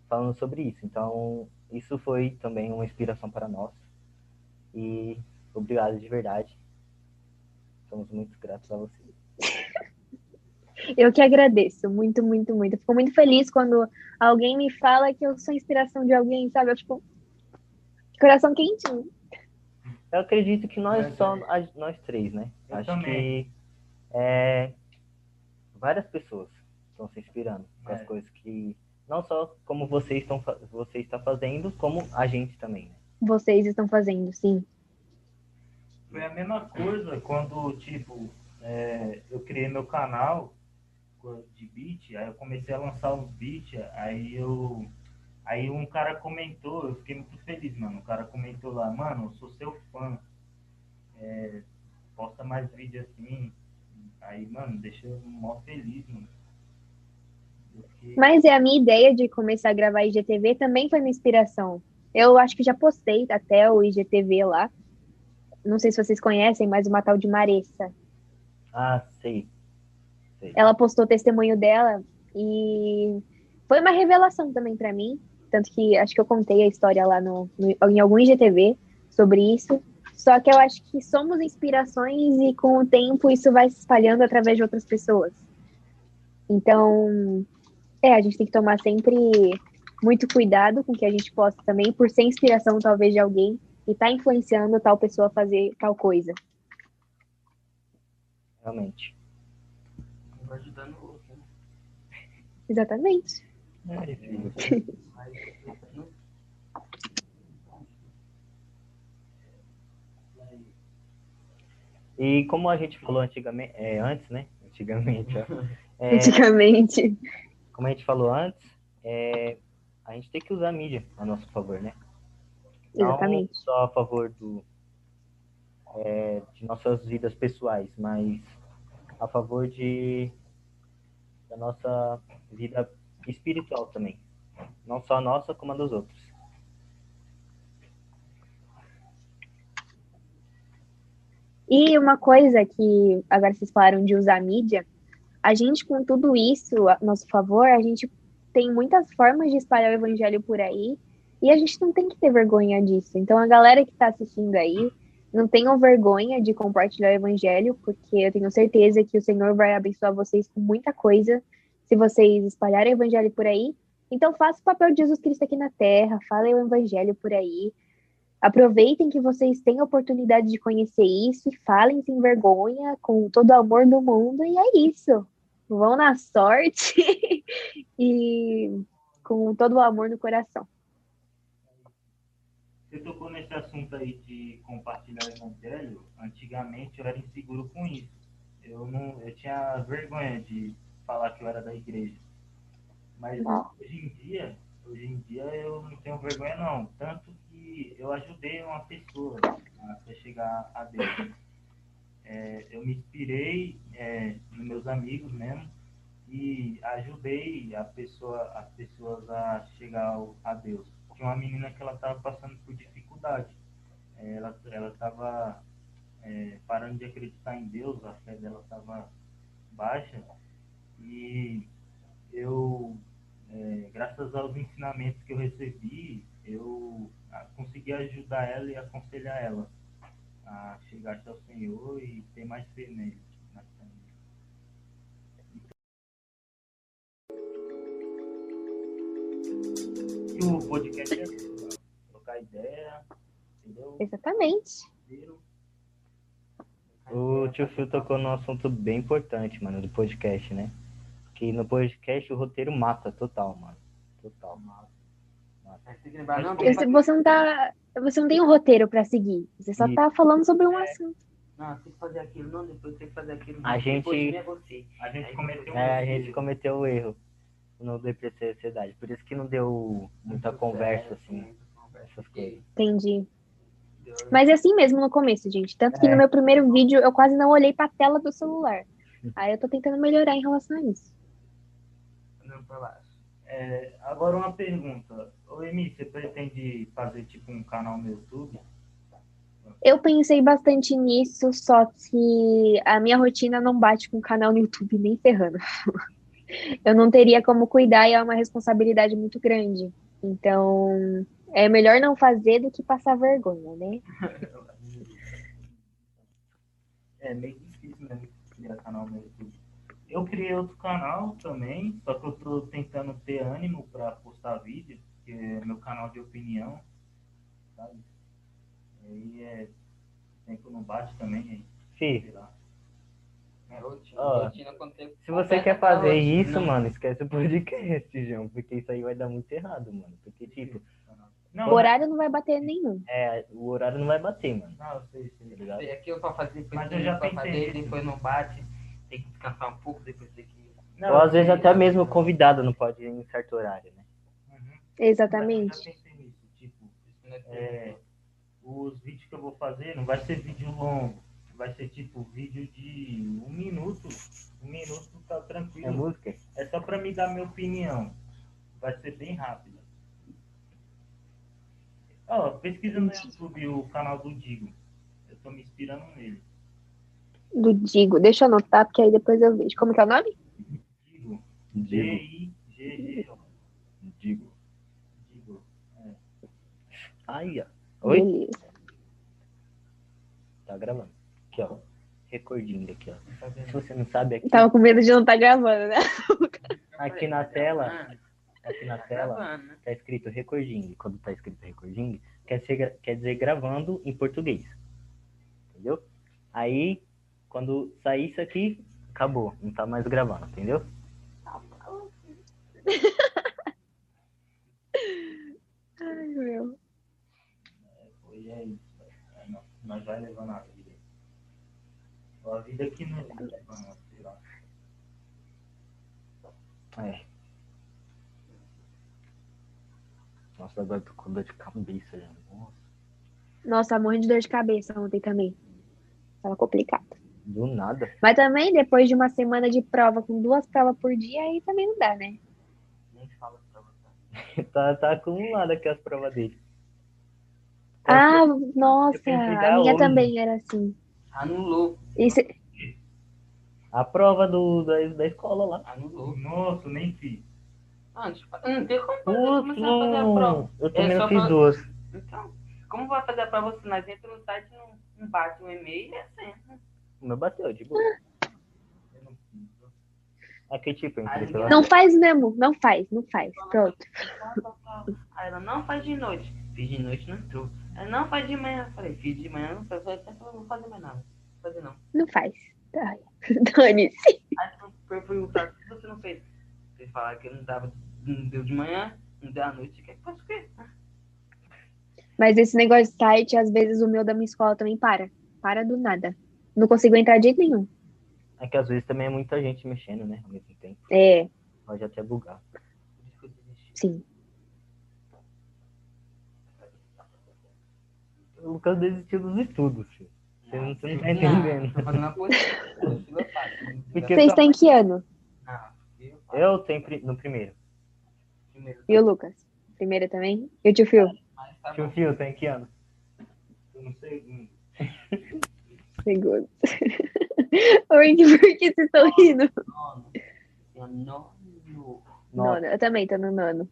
falando sobre isso. Então, isso foi também uma inspiração para nós. E obrigado de verdade. Somos muito gratos a você. Eu que agradeço, muito, muito, muito. fico muito feliz quando alguém me fala que eu sou inspiração de alguém, sabe? Eu, tipo, coração quentinho. Eu acredito que nós é, só nós três, né? Eu Acho também. que é, várias pessoas estão se inspirando com é. as coisas que não só como vocês estão você está fazendo, como a gente também. Né? Vocês estão fazendo, sim. Foi a mesma coisa quando tipo é, eu criei meu canal de beat, aí eu comecei a lançar uns beats, aí eu Aí um cara comentou, eu fiquei muito feliz, mano. O cara comentou lá, mano, eu sou seu fã. É, posta mais vídeo assim. Aí, mano, deixa eu mó feliz, mano. Fiquei... Mas é a minha ideia de começar a gravar IGTV também foi uma inspiração. Eu acho que já postei até o IGTV lá. não sei se vocês conhecem, mas uma tal de Maressa. Ah, sei. sei. Ela postou o testemunho dela e foi uma revelação também para mim. Tanto que acho que eu contei a história lá no, no, em algum IGTV sobre isso. Só que eu acho que somos inspirações e com o tempo isso vai se espalhando através de outras pessoas. Então, é, a gente tem que tomar sempre muito cuidado com que a gente posta também, por ser inspiração talvez de alguém e tá influenciando tal pessoa a fazer tal coisa. Realmente. Ajudando o outro? Exatamente. E como a gente falou antigamente, é, antes, né? Antigamente. É, Antigamente. como a gente falou antes, é, a gente tem que usar a mídia a nosso favor, né? Não Exatamente. só a favor do, é, de nossas vidas pessoais, mas a favor de da nossa vida espiritual também. Não só a nossa, como a dos outros. E uma coisa que agora vocês falaram de usar a mídia, a gente com tudo isso a nosso favor, a gente tem muitas formas de espalhar o evangelho por aí e a gente não tem que ter vergonha disso. Então a galera que está assistindo aí, não tenham vergonha de compartilhar o evangelho, porque eu tenho certeza que o Senhor vai abençoar vocês com muita coisa se vocês espalharem o evangelho por aí. Então faça o papel de Jesus Cristo aqui na terra, falem o evangelho por aí. Aproveitem que vocês têm a oportunidade de conhecer isso e falem sem vergonha, com todo o amor do mundo, e é isso. Vão na sorte e com todo o amor no coração. Você tocou nesse assunto aí de compartilhar o evangelho. Antigamente eu era inseguro com isso. Eu não, eu tinha vergonha de falar que eu era da igreja. Mas Não. hoje em dia, hoje em dia eu não tenho vergonha não. Tanto que eu ajudei uma pessoa até chegar a Deus. É, eu me inspirei é, nos meus amigos mesmo e ajudei a pessoa, as pessoas a chegar a Deus. Tinha uma menina que ela estava passando por dificuldade. É, Ela ela estava parando de acreditar em Deus, a fé dela estava baixa e eu, é, graças aos ensinamentos que eu recebi, eu ah, consegui ajudar ela e aconselhar ela a chegar até o Senhor e ter mais fé nele. E o podcast é isso, trocar ideia, entendeu? Exatamente. O tio Phil tocou num assunto bem importante, mano, do podcast, né? Que no podcast o roteiro mata total, mano. Total. Que lembrar, não, Você você não tá. Você não tem um roteiro pra seguir. Você só Isso. tá falando sobre um assunto. não, tem que fazer aquilo, não, depois tem que fazer aquilo. A gente- é você. A gente cometeu um É, a erro. gente cometeu o erro no Depressão e Ansiedade. Por isso que não deu muita Muito conversa, certo, assim, muita conversa. essas coisas. Entendi. Deu- Mas é assim mesmo no começo, gente. Tanto que É. no meu primeiro vídeo eu quase não olhei pra tela do celular. Aí eu tô tentando melhorar em relação a isso. Baixo. É, agora uma pergunta. Ô, Emi, você pretende fazer tipo um canal no YouTube? Eu pensei bastante nisso, só que a minha rotina não bate com o canal no YouTube nem ferrando. Eu não teria como cuidar e é uma responsabilidade muito grande. Então, é melhor não fazer do que passar vergonha, né? É meio difícil mesmo criar canal no YouTube. Eu criei outro canal também, só que eu tô tentando ter ânimo para postar vídeo, que é meu canal de opinião, sabe? Aí é tempo não bate também, aí, Fi, sei lá. É rotina, tem- se você quer aquela fazer rotina. isso, mano, esquece o podcast, João, porque isso aí vai dar muito errado, mano. Porque, tipo, Não, O horário não vai bater nenhum. é, o horário não vai bater, mano. não, eu sei, sei. Tá ligado? Tem aquilo pra fazer, depois Mas eu já pra pensei fazer, depois não bate, tem que descansar um pouco, depois tem que. Não, Ou eu às vezes sei, até eu mesmo o convidado não pode ir em certo horário, né? Uhum. Exatamente. Eu já pensei nisso, tipo, Isso não é é, os vídeos que eu vou fazer não vai ser vídeo longo, vai ser tipo vídeo de um minuto, um minuto tá É tranquilo. música? É só pra me dar minha opinião. Vai ser bem rápido. Ó, pesquisa no YouTube o canal do Digo. tô me inspirando nele. Do Digo. Deixa eu anotar, porque aí depois eu vejo. Como que é o nome? Digo. Digo. Digo. Digo. Ai, ó. Oi? Beleza. Tá gravando. Aqui, ó. Recordinho aqui, ó. Tá? Se você não sabe, aqui, Tava com medo de não estar gravando, né? aqui na tela, aqui na tá tela, tá escrito recording. Quando tá escrito recording, quer, ser, quer dizer gravando em português. Entendeu? Aí, quando sair isso aqui, acabou. Não tá mais gravando, entendeu? Ai, meu. Foi é isso. Nós- vai levando a vida. A vida que não é sei lá. É. Nossa, agora eu tô com dor de cabeça já. Nossa. Nossa, tava morrendo de dor de cabeça ontem também. Tava complicado. Do nada. Mas também, depois de uma semana de prova, com duas provas por dia, aí também não dá, né? Nem fala pra você. tá, tá acumulado aqui as provas dele. Ah, nossa, eu a minha hoje. também era assim. Anulou. E cê- A prova do, da, da escola lá. Anulou. Nossa, eu nem fiz. Ah, não tem como fazer, a fazer a não. prova. Eu também É não fiz pra- duas. Então, como vai fazer a prova se nós entra no site e não, não bate um e-mail e é assim. O meu bateu, de boa. Fiz. Aqui, tipo, pela... não faz mesmo, não faz, não faz. Pronto. Aí ela não faz de noite. Fiz de noite, não entrou. Ela não faz de manhã. Eu Falei, fiz de manhã, não faz. Falei, "Então não vou fazer mais nada. Não vou fazer não. Não faz. Ai, Dane-se. Aí eu perguntar, o que você não fez? Vocês falaram que não dava, não deu de manhã, não deu à noite. Quer que faça o quê? Mas esse negócio de site, às vezes o meu da minha escola também para. Para do nada. Não consigo entrar de jeito nenhum. É que às vezes também é muita gente mexendo, né? Ao mesmo tempo. É, Pode até bugar. Por isso que eu desisti. sim. O Lucas desistiu dos estudos, filho. Você não, você não tá entendendo. Fazendo Você está em que ano? Não, eu sempre no primeiro. Primeiro. E o Lucas? Primeira também? E o tio tá Tio. Fio, tem que ano? Eu não sei. Segundo. Oi, por que vocês estão rindo? Nono. Eu Nono. Nossa. Nono, eu também tô no nono.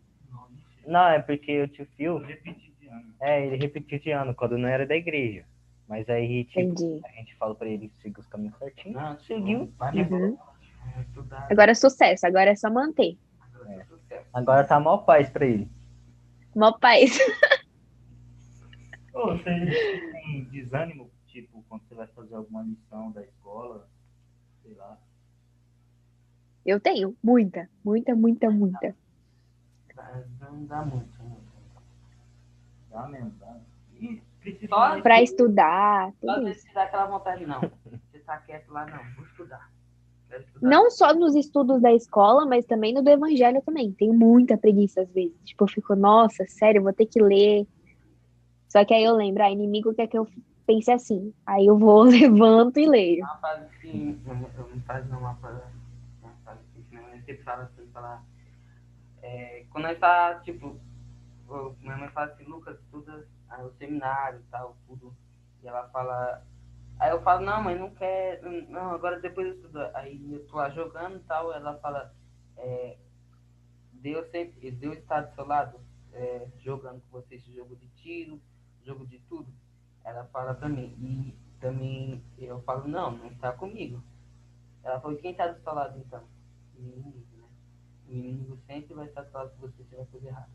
Não, é porque o tio Fio, Eu repeti de ano. é, ele repetiu de ano quando não era da igreja. Mas aí, tipo, Entendi. a gente fala pra ele seguir os caminhos certinhos. Não, Seguiu. Uhum. Agora é sucesso, agora é só manter. Agora é sucesso. Agora tá mal paz pra ele. Mó paz. Ô, você tem desânimo, quando você vai fazer alguma lição da escola, sei lá. Eu tenho muita, muita, muita, muita. Não dá muito. Dá mesmo, dá. E principalmente. Pra estudar, Às vezes isso. te dá aquela vontade, não. Você tá quieto lá, não. Vou estudar. Estudar. Não só nos estudos da escola, mas também no do evangelho também. Tenho muita preguiça às vezes. Tipo, eu fico, nossa, sério, vou ter que ler. Só que aí eu lembro, ah, inimigo quer que eu pense assim. Aí eu vou, levanto e leio. Uma frase que. Uma não, uma frase. Uma frase que sempre fala assim, fala. É, quando nós tá, tipo. Minha mãe fala assim, Lucas, estuda ah, o seminário e tal, tudo. E ela fala. Aí eu falo, não, mãe, não quer. Não, agora depois eu estudo. Aí eu tô lá jogando e tal, ela fala. É, Deus sempre. Deus está do seu lado, é, jogando com você esse jogo de tiro, jogo de tudo. Ela fala pra mim. E também eu falo, não, não está comigo. Ela falou, quem está do seu lado então? O inimigo, né? O inimigo sempre vai estar do lado se você tiver coisa errada.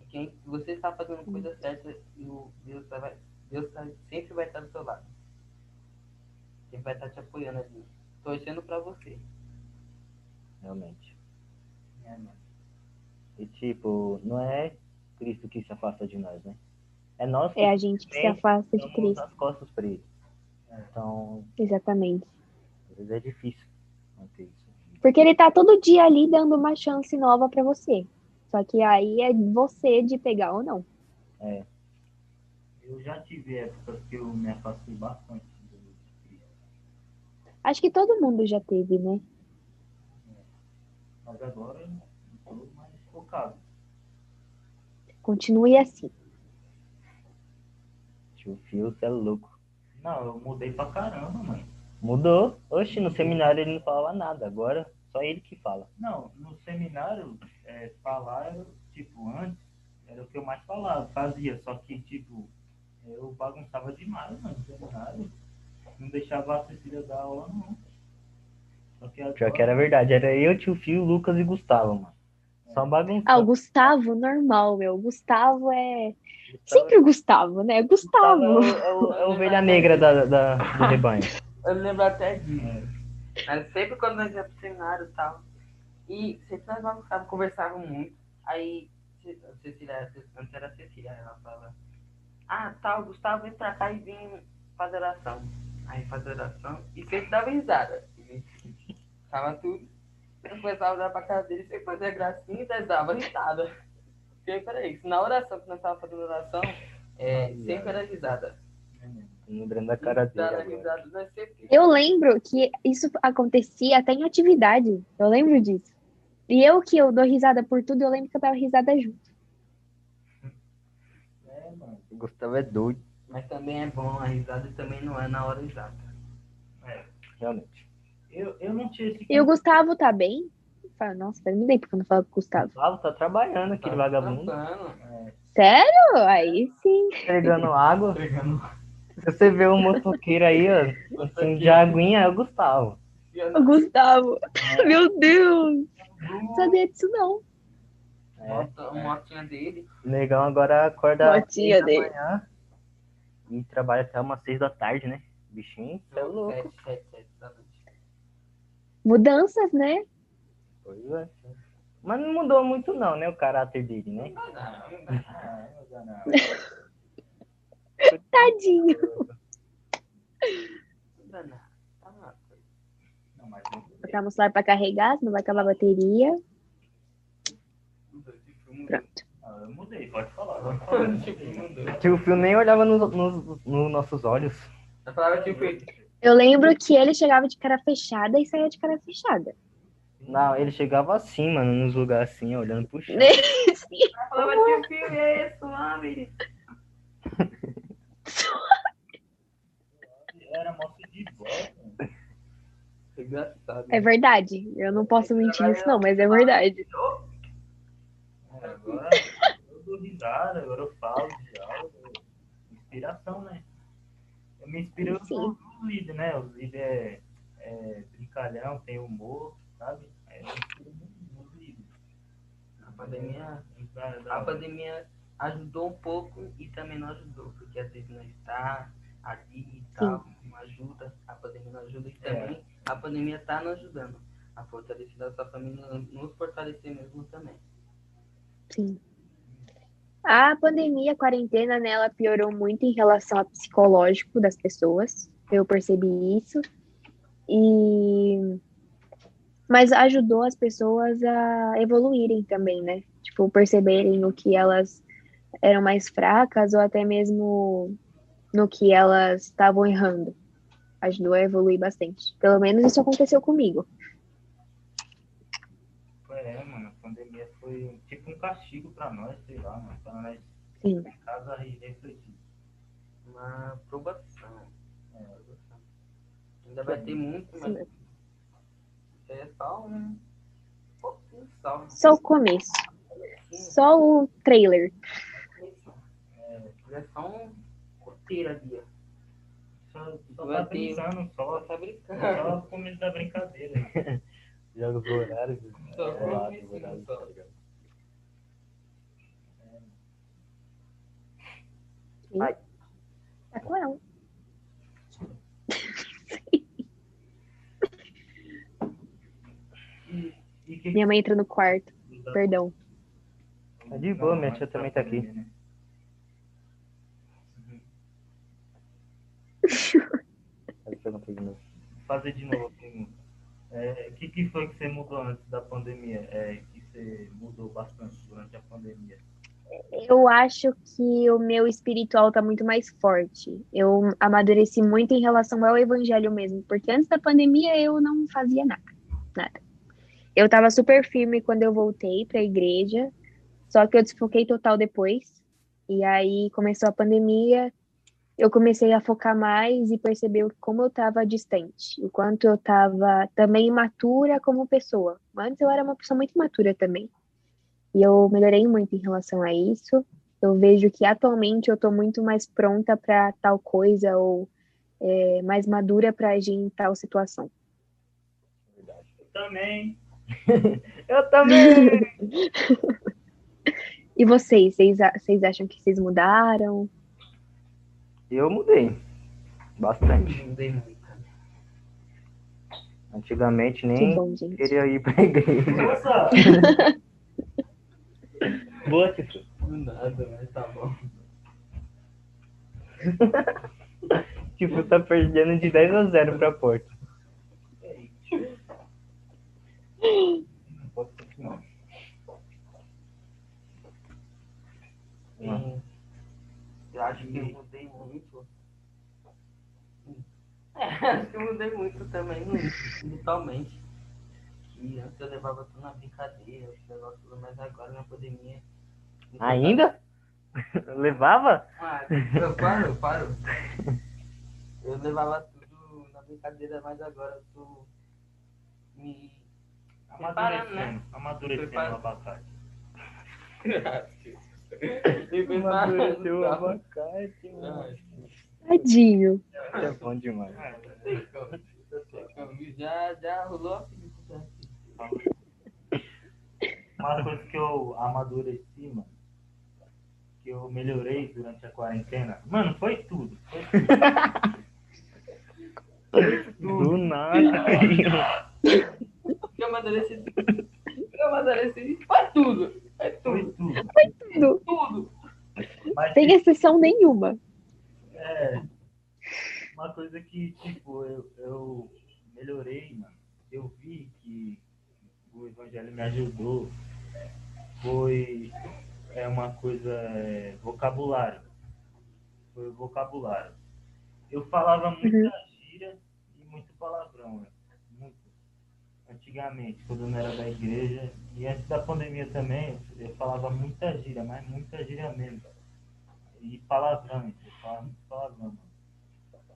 E quem, você está fazendo coisa certa, e o Deus, tá- vai, Deus tá- sempre vai estar do seu lado. Ele vai estar te apoiando ali. Torcendo pra você. Realmente. É, mano. E tipo, não é Cristo que se afasta de nós, né? É nós que É a gente que se afasta de Cristo. as costas pra ele. Então, Exatamente. às vezes é difícil manter isso. Porque ele tá todo dia ali dando uma chance nova pra você. Só que aí é você de pegar ou não. É, Eu já tive épocas que eu me afastei bastante do Cristo. Acho que todo mundo já teve, né? Mas agora eu estou mais focado. Continue assim. Tio Fio, você é louco. Não, eu mudei pra caramba, mano. Mudou. Oxe, no seminário ele não falava nada. Agora só ele que fala. Não, no seminário, é, falar, tipo, antes, era o que eu mais falava, fazia. Só que, tipo, eu bagunçava demais, mano, no seminário. Não deixava a Cecília dar aula, não. Só que agora, Pior que era verdade. Era eu, tio Fio, Lucas e Gustavo, mano. Só bagunçava. Ah, o Gustavo, normal, meu. O Gustavo é. Sempre o Gustavo, né? Gustavo. É, o- é o- é a ovelha negra da, da- do rebanho. Eu lembro até disso. Mas sempre quando nós ia pro seminário e tal. E sempre nós bagunçávamos, conversávamos muito. Aí, Ce- Cecília, antes era a Cecília, ela falava, ah, tal, Gustavo, vem pra cá e vem fazer oração. Aí fazer oração. E sempre dava risada. E Tava tudo. Eu começava a olhar pra cara dele, sempre fazia gracinha e dava risada. Sempre era isso. Na oração, que nós tava fazendo oração, é, sempre era risada. Lembrando da cara dele sempre Eu lembro que isso acontecia até em atividade. Eu lembro disso. E eu que eu dou risada por tudo, eu lembro que eu dava risada junto. É, mano. O Gustavo é doido, Mas também é bom a risada e também não é na hora exata. É, realmente. Eu, eu não tinha esse E o Gustavo tá bem? Nossa, eu não dei porque eu não falo com o Gustavo. Gustavo tá trabalhando, aquele Tá vagabundo. trampando, Sério? Aí sim. Entregando água. entregando- Se você vê um motoqueiro aí, ó, assim, de aguinha, é o Gustavo. O Gustavo. Meu Deus. Não sabia disso, não. É, Moto- a motinha dele. o negão agora acorda Motinha dele. manhã e trabalha até umas seis da tarde, né? Bichinho, é louco. Sete, sete, sete. Mudanças, né? Pois é. Mas não mudou muito não, né, o caráter dele, né? Não, não. Não. Tadinho. Tá. Botar o celular pra carregar, senão vai acabar a bateria. Pronto. Ah, eu mudei, pode falar. Pode. Tio Fio nem olhava nos nos- nos nossos olhos. Eu falava tipo, Eu lembro que ele chegava de cara fechada e saía de cara fechada. Não, ele chegava assim, mano, nos lugares assim, olhando pro chão. falava que é isso, homem? Era moço de volta. Engraçado. É verdade. Eu não posso mentir nisso, não, mas é verdade. É, Agora eu dou risada, agora eu falo de aula. Inspiração, né? Eu me inspiro Sim. no, no líder, né? O líder é, é brincalhão, tem humor, sabe? No líder. A pandemia, a pandemia ajudou um pouco e também não ajudou, porque às vezes não está ali e tal, não ajuda, a pandemia não ajuda e também a pandemia está nos ajudando a fortalecer nossa família, nos fortalecer mesmo também. Sim. A pandemia, a quarentena, né, ela piorou muito em relação ao psicológico das pessoas. Eu percebi isso. E mas ajudou as pessoas a evoluírem também, né? Tipo, perceberem o que elas eram mais fracas ou até mesmo no que elas estavam errando. Ajudou a evoluir bastante. Pelo menos isso aconteceu comigo. É, mano, a pandemia foi tipo um castigo pra nós, sei lá, mano, pra nós Sim. em casa e refletir. Uma aprovação. Ainda vai ter muito, mas Sim. é só um pouquinho só. Só o começo. Só o trailer. É só um roteiro ali, ó. Só, só Vai tá ter- brincando, Só tá brincando. só o começo da brincadeira. Joga os horários. Só É, isso, os horários, só. tá? Tá com ela. E, e que Minha mãe entra no quarto. Perdão. Tá de boa, minha tia também tá aqui. fazer de novo a pergunta. É, O que, que foi que você mudou antes da pandemia? É, que você mudou bastante durante a pandemia? Eu acho que o meu espiritual tá muito mais forte. Eu amadureci muito em relação ao evangelho mesmo, porque antes da pandemia eu não fazia nada, nada. Eu tava super firme quando eu voltei pra igreja, só que eu desfoquei total depois. E aí começou a pandemia eu comecei a focar mais e perceber como eu estava distante, o quanto eu estava também imatura como pessoa. Antes eu era uma pessoa muito imatura também. E eu melhorei muito em relação a isso. Eu vejo que atualmente eu estou muito mais pronta para tal coisa ou é, mais madura para agir em tal situação. Eu também. Eu também! e vocês, vocês, vocês acham que vocês mudaram? Eu mudei. Bastante. Mudei muito. Antigamente Que nem bom, gente. queria ir pra igreja. Nossa! Boa, Tifu. Nada, mas tá bom. Tifu tá perdendo de 10 a 0 pra Porto. Eu acho que eu mudei muito. É, acho que eu mudei muito também, mentalmente. Que antes eu levava tudo na brincadeira, esse negócio tudo, mas agora na pandemia. Ainda? Levava? Ah, eu paro, eu paro. Eu levava tudo na brincadeira, mas agora eu tô me preparando, né? Amadurecendo. Amadurecendo Prepara- o abacate. preparando. Amadureceu o tá? abacate, mano. Tadinho. É bom demais. Já, já rolou a. Uma coisa que eu amadureci, mano, que eu melhorei durante a quarentena, mano, foi tudo. Foi tudo. Do nada, cara. Eu amadureci. Eu amadureci. Foi tudo. É Foi tudo. tudo. Tudo. Tudo. Mas Sem exceção nenhuma. é uma coisa que, tipo, eu, eu melhorei, mano. Eu vi que o evangelho me ajudou. Foi é uma coisa é, vocabulário. Foi o vocabulário. Eu falava muita Uhum. gíria e muito palavrão, né? Antigamente, quando eu não era da igreja, e antes da pandemia também, eu falava muita gíria, mas muita gíria mesmo. E palavrão, eu falava muito palavrão, mano.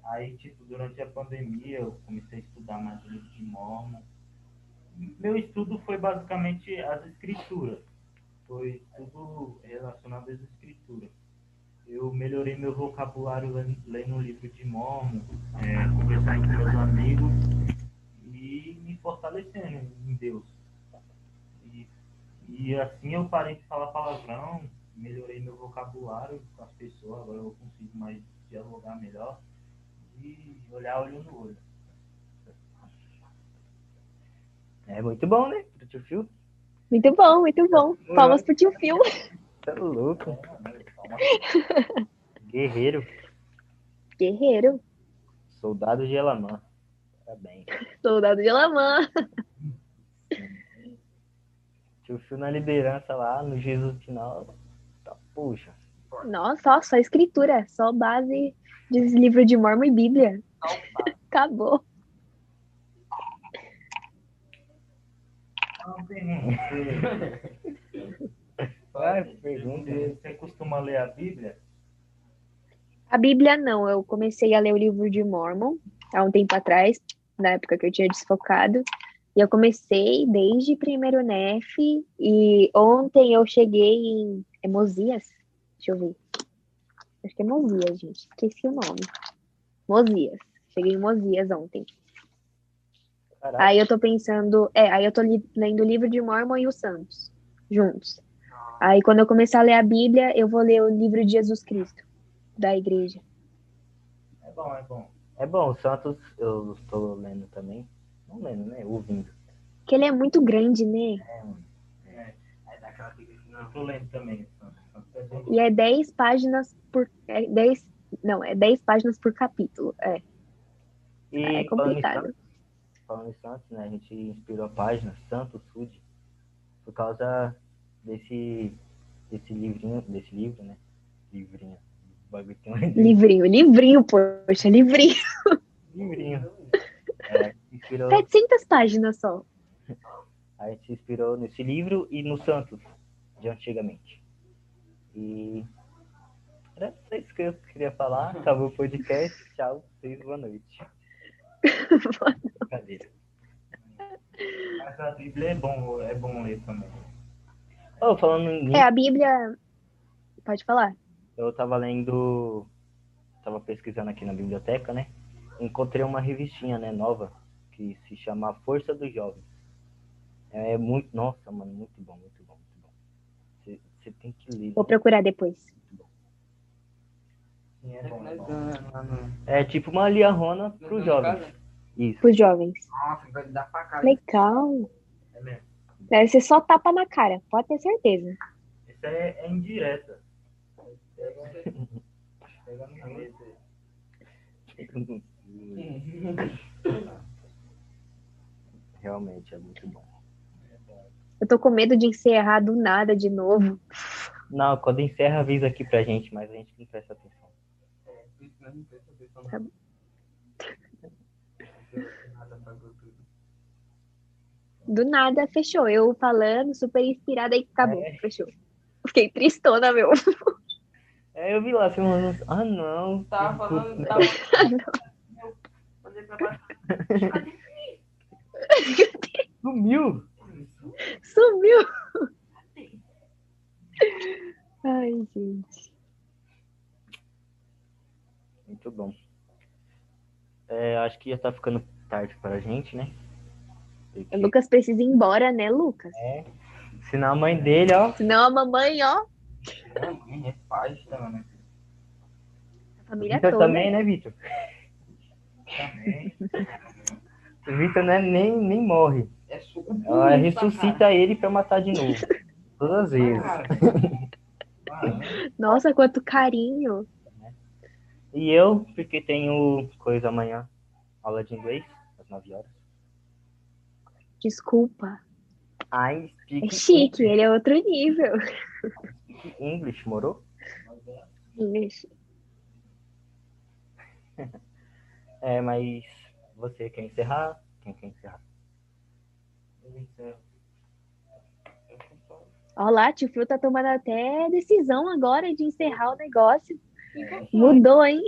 Aí, tipo, durante a pandemia, eu comecei a estudar mais o livro de Mormon. Meu estudo foi basicamente as escrituras. Foi tudo relacionado às escrituras. Eu melhorei meu vocabulário lendo, o livro de Mormon, é, conversando com meus amigos e me fortalecendo em Deus. E, e assim eu parei de falar palavrão, melhorei meu vocabulário com as pessoas, agora eu consigo mais dialogar melhor e olhar olho no olho. É muito bom, né? Pro tio Phil. Muito bom, muito bom. Palmas pro tio Phil. Tá louco. Guerreiro. Guerreiro. Soldado de Elamã. Parabéns. Soldado de Alamã. Tio Phil na liderança lá, no Jesus final. Tá, puxa. Nossa, ó, só escritura. Só base de livro de Mormon e Bíblia. Acabou. Uma pergunta. Você costuma ler a Bíblia? A Bíblia não, eu comecei a ler o livro de Mormon há um tempo atrás, na época que eu tinha desfocado. E eu comecei desde primeiro NEF e ontem eu cheguei em é Mosias? Deixa eu ver. Acho que é Mosias, gente. Esqueci o nome. Mosias. Cheguei em Mosias ontem. Caraca. Aí eu tô pensando, é, aí eu tô li- lendo o livro de Mormon e os Santos juntos. Aí quando eu começar a ler a Bíblia, eu vou ler o livro de Jesus Cristo da igreja. É bom, é bom. É bom, o Santos eu estou lendo também. Não lendo, né? Ouvindo. Que ele é muito grande, né? É, mano. É, aí dá aquela briga assim, não, eu tô lendo também. É E é 10 páginas por é 10, não, é 10 páginas por capítulo. É, E é complicado. Falando em Santos, né? A gente inspirou a página Santos Sud por causa desse, desse livrinho, desse livro, né? Livrinho. Livrinho, livrinho, poxa, livrinho. livrinho. É, inspirou, 700 páginas só. a gente se inspirou nesse livro e no Santos, de antigamente. E Era só isso que eu queria falar. Acabou o podcast. Tchau. Vocês, boa noite. Brincadeira. Mas a Bíblia é bom, é bom ler também. Oh, falando em É, a Bíblia. Pode falar. Eu tava lendo, tava pesquisando aqui na biblioteca, né? Encontrei uma revistinha, né, nova, que se chama A Força dos Jovens. É muito, nossa, mano, muito bom, muito bom, muito bom. Você- tem que ler. Vou procurar depois. É É bom. É É tipo uma liarrona no- pros no jovens. casa. Isso. Pros jovens. Nossa, vai dar pra cá. Legal. É mesmo. Deve ser só tapa na cara, pode ter certeza. Isso é, é indireta. Pega, no. Realmente é muito bom. Eu tô com medo de encerrar do nada de novo. Não, quando encerra avisa aqui pra gente, mas a gente não presta atenção. É, não presta atenção, Tá bom. Do nada, fechou. Eu falando, super inspirada e acabou. É. Fechou. Fiquei tristona, meu. É, eu vi lá, assim, uns- ah não. Tava falando, tava. Eu mandei pra baixo. Sumiu! Sumiu. Ai, gente. Muito bom. É, acho que já tá ficando tarde pra gente, né? Porque O Lucas precisa ir embora, né, Lucas? Senão a mãe dele, ó. Senão a mamãe, ó, É, mãe, é pai também. a família Vitor toda. também, né, Vitor? Também. O Vitor né, nem, nem morre. É suco. Ela ressuscita ele pra matar de novo. Todas as vezes. Mano, Nossa, quanto carinho. E eu, porque tenho coisa amanhã, aula de inglês, às 9 horas. Desculpa. I speak É chique, ele é outro nível. English, morou? English. É, mas você quer encerrar? Quem quer encerrar? eu encerro. Ó lá, tio Fio tá tomando até decisão agora de encerrar o negócio. Mudou, hein?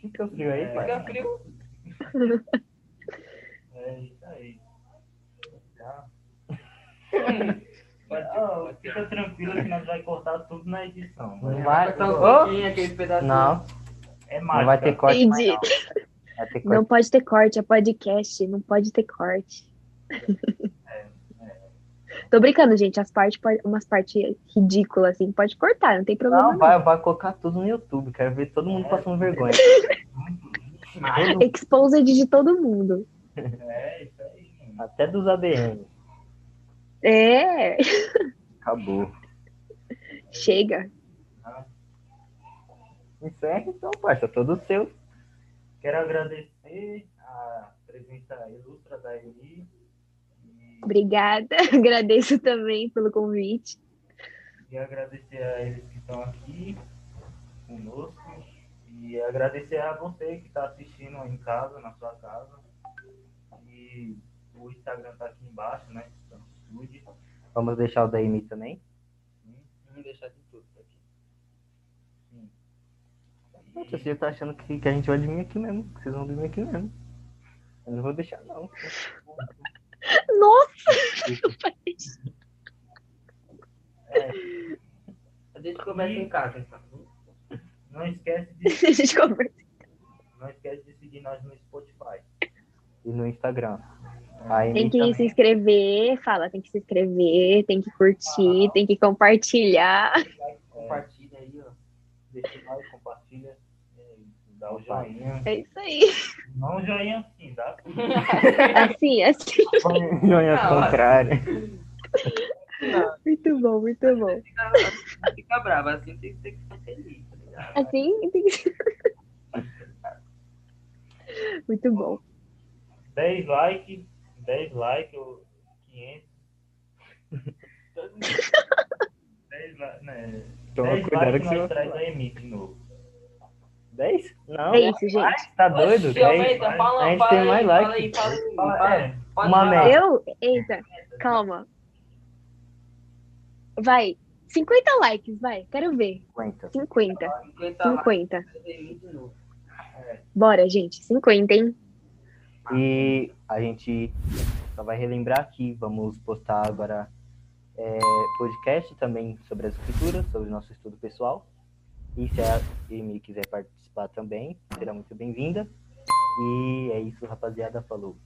Fica frio aí, pai. Fica frio. É isso aí. Tá. Pode fica tranquilo que nós vai cortar tudo na edição. Não vai. Pedacinho. Não, É não vai ter corte mais não. Entendi. Vai ter Não corte. pode ter corte, é podcast, não pode ter corte. Tô brincando, gente. As partes, umas partes ridículas, assim, pode cortar, não tem problema. Não, Não, vai, vai colocar tudo no YouTube. Quero ver todo mundo É. passando vergonha. Mas, Exposed de todo mundo. É, isso aí. mano. Até dos ADM. É, Acabou. chega. Encerra então, parça. Todo seu. Quero agradecer a presença ilustra da Eli. E, Obrigada. Agradeço também pelo convite. e agradecer a eles que estão aqui conosco. E agradecer a você que está assistindo em casa, na sua casa. E o Instagram tá aqui embaixo, né? Então, Vamos deixar o da Amy também. vamos deixar de tudo aqui. Nossa, você tá achando que, que a gente vai dormir aqui mesmo. que Vocês vão dormir aqui mesmo. Eu não vou deixar, não. Nossa! A gente começa em casa, então. Não esquece de, A gente conversa. não esquece de seguir nós no Spotify. E no Instagram. A Amy Tem que também. se inscrever, fala, tem que se inscrever, tem que curtir, tem que compartilhar. Compartilha aí, ó. Deixa o like, compartilha. e Dá o joinha. É isso aí. Não joinha assim, dá? Assim, assim. É Ah, ao contrário. Muito bom, muito bom. Fica, fica brava, assim tem que ter que ficar feliz, tá ligado? Assim tem que ser. Muito bom. 10 likes, 10 likes ou 500. 10 likes, né? Toma 10 cuidado likes que nós você traz vai a Emi de novo. 10? Não. É isso, gente. Tá doido? Oxi, 10? aumenta, fala, A gente fala tem aí, mais fala like. aí, fala aí, Fala, fala. é, Pode uma meta. Eu? Eita, calma. Vai. 50 likes, vai. Quero ver. 50. 50. 50 lá, 50. fazer mim de novo. Bora, gente. 50, hein? E a gente só vai relembrar aqui, vamos postar agora é, podcast também sobre as escrituras, sobre o nosso estudo pessoal. E se a Amy quiser participar também, será muito bem-vinda. E é isso, rapaziada. Falou.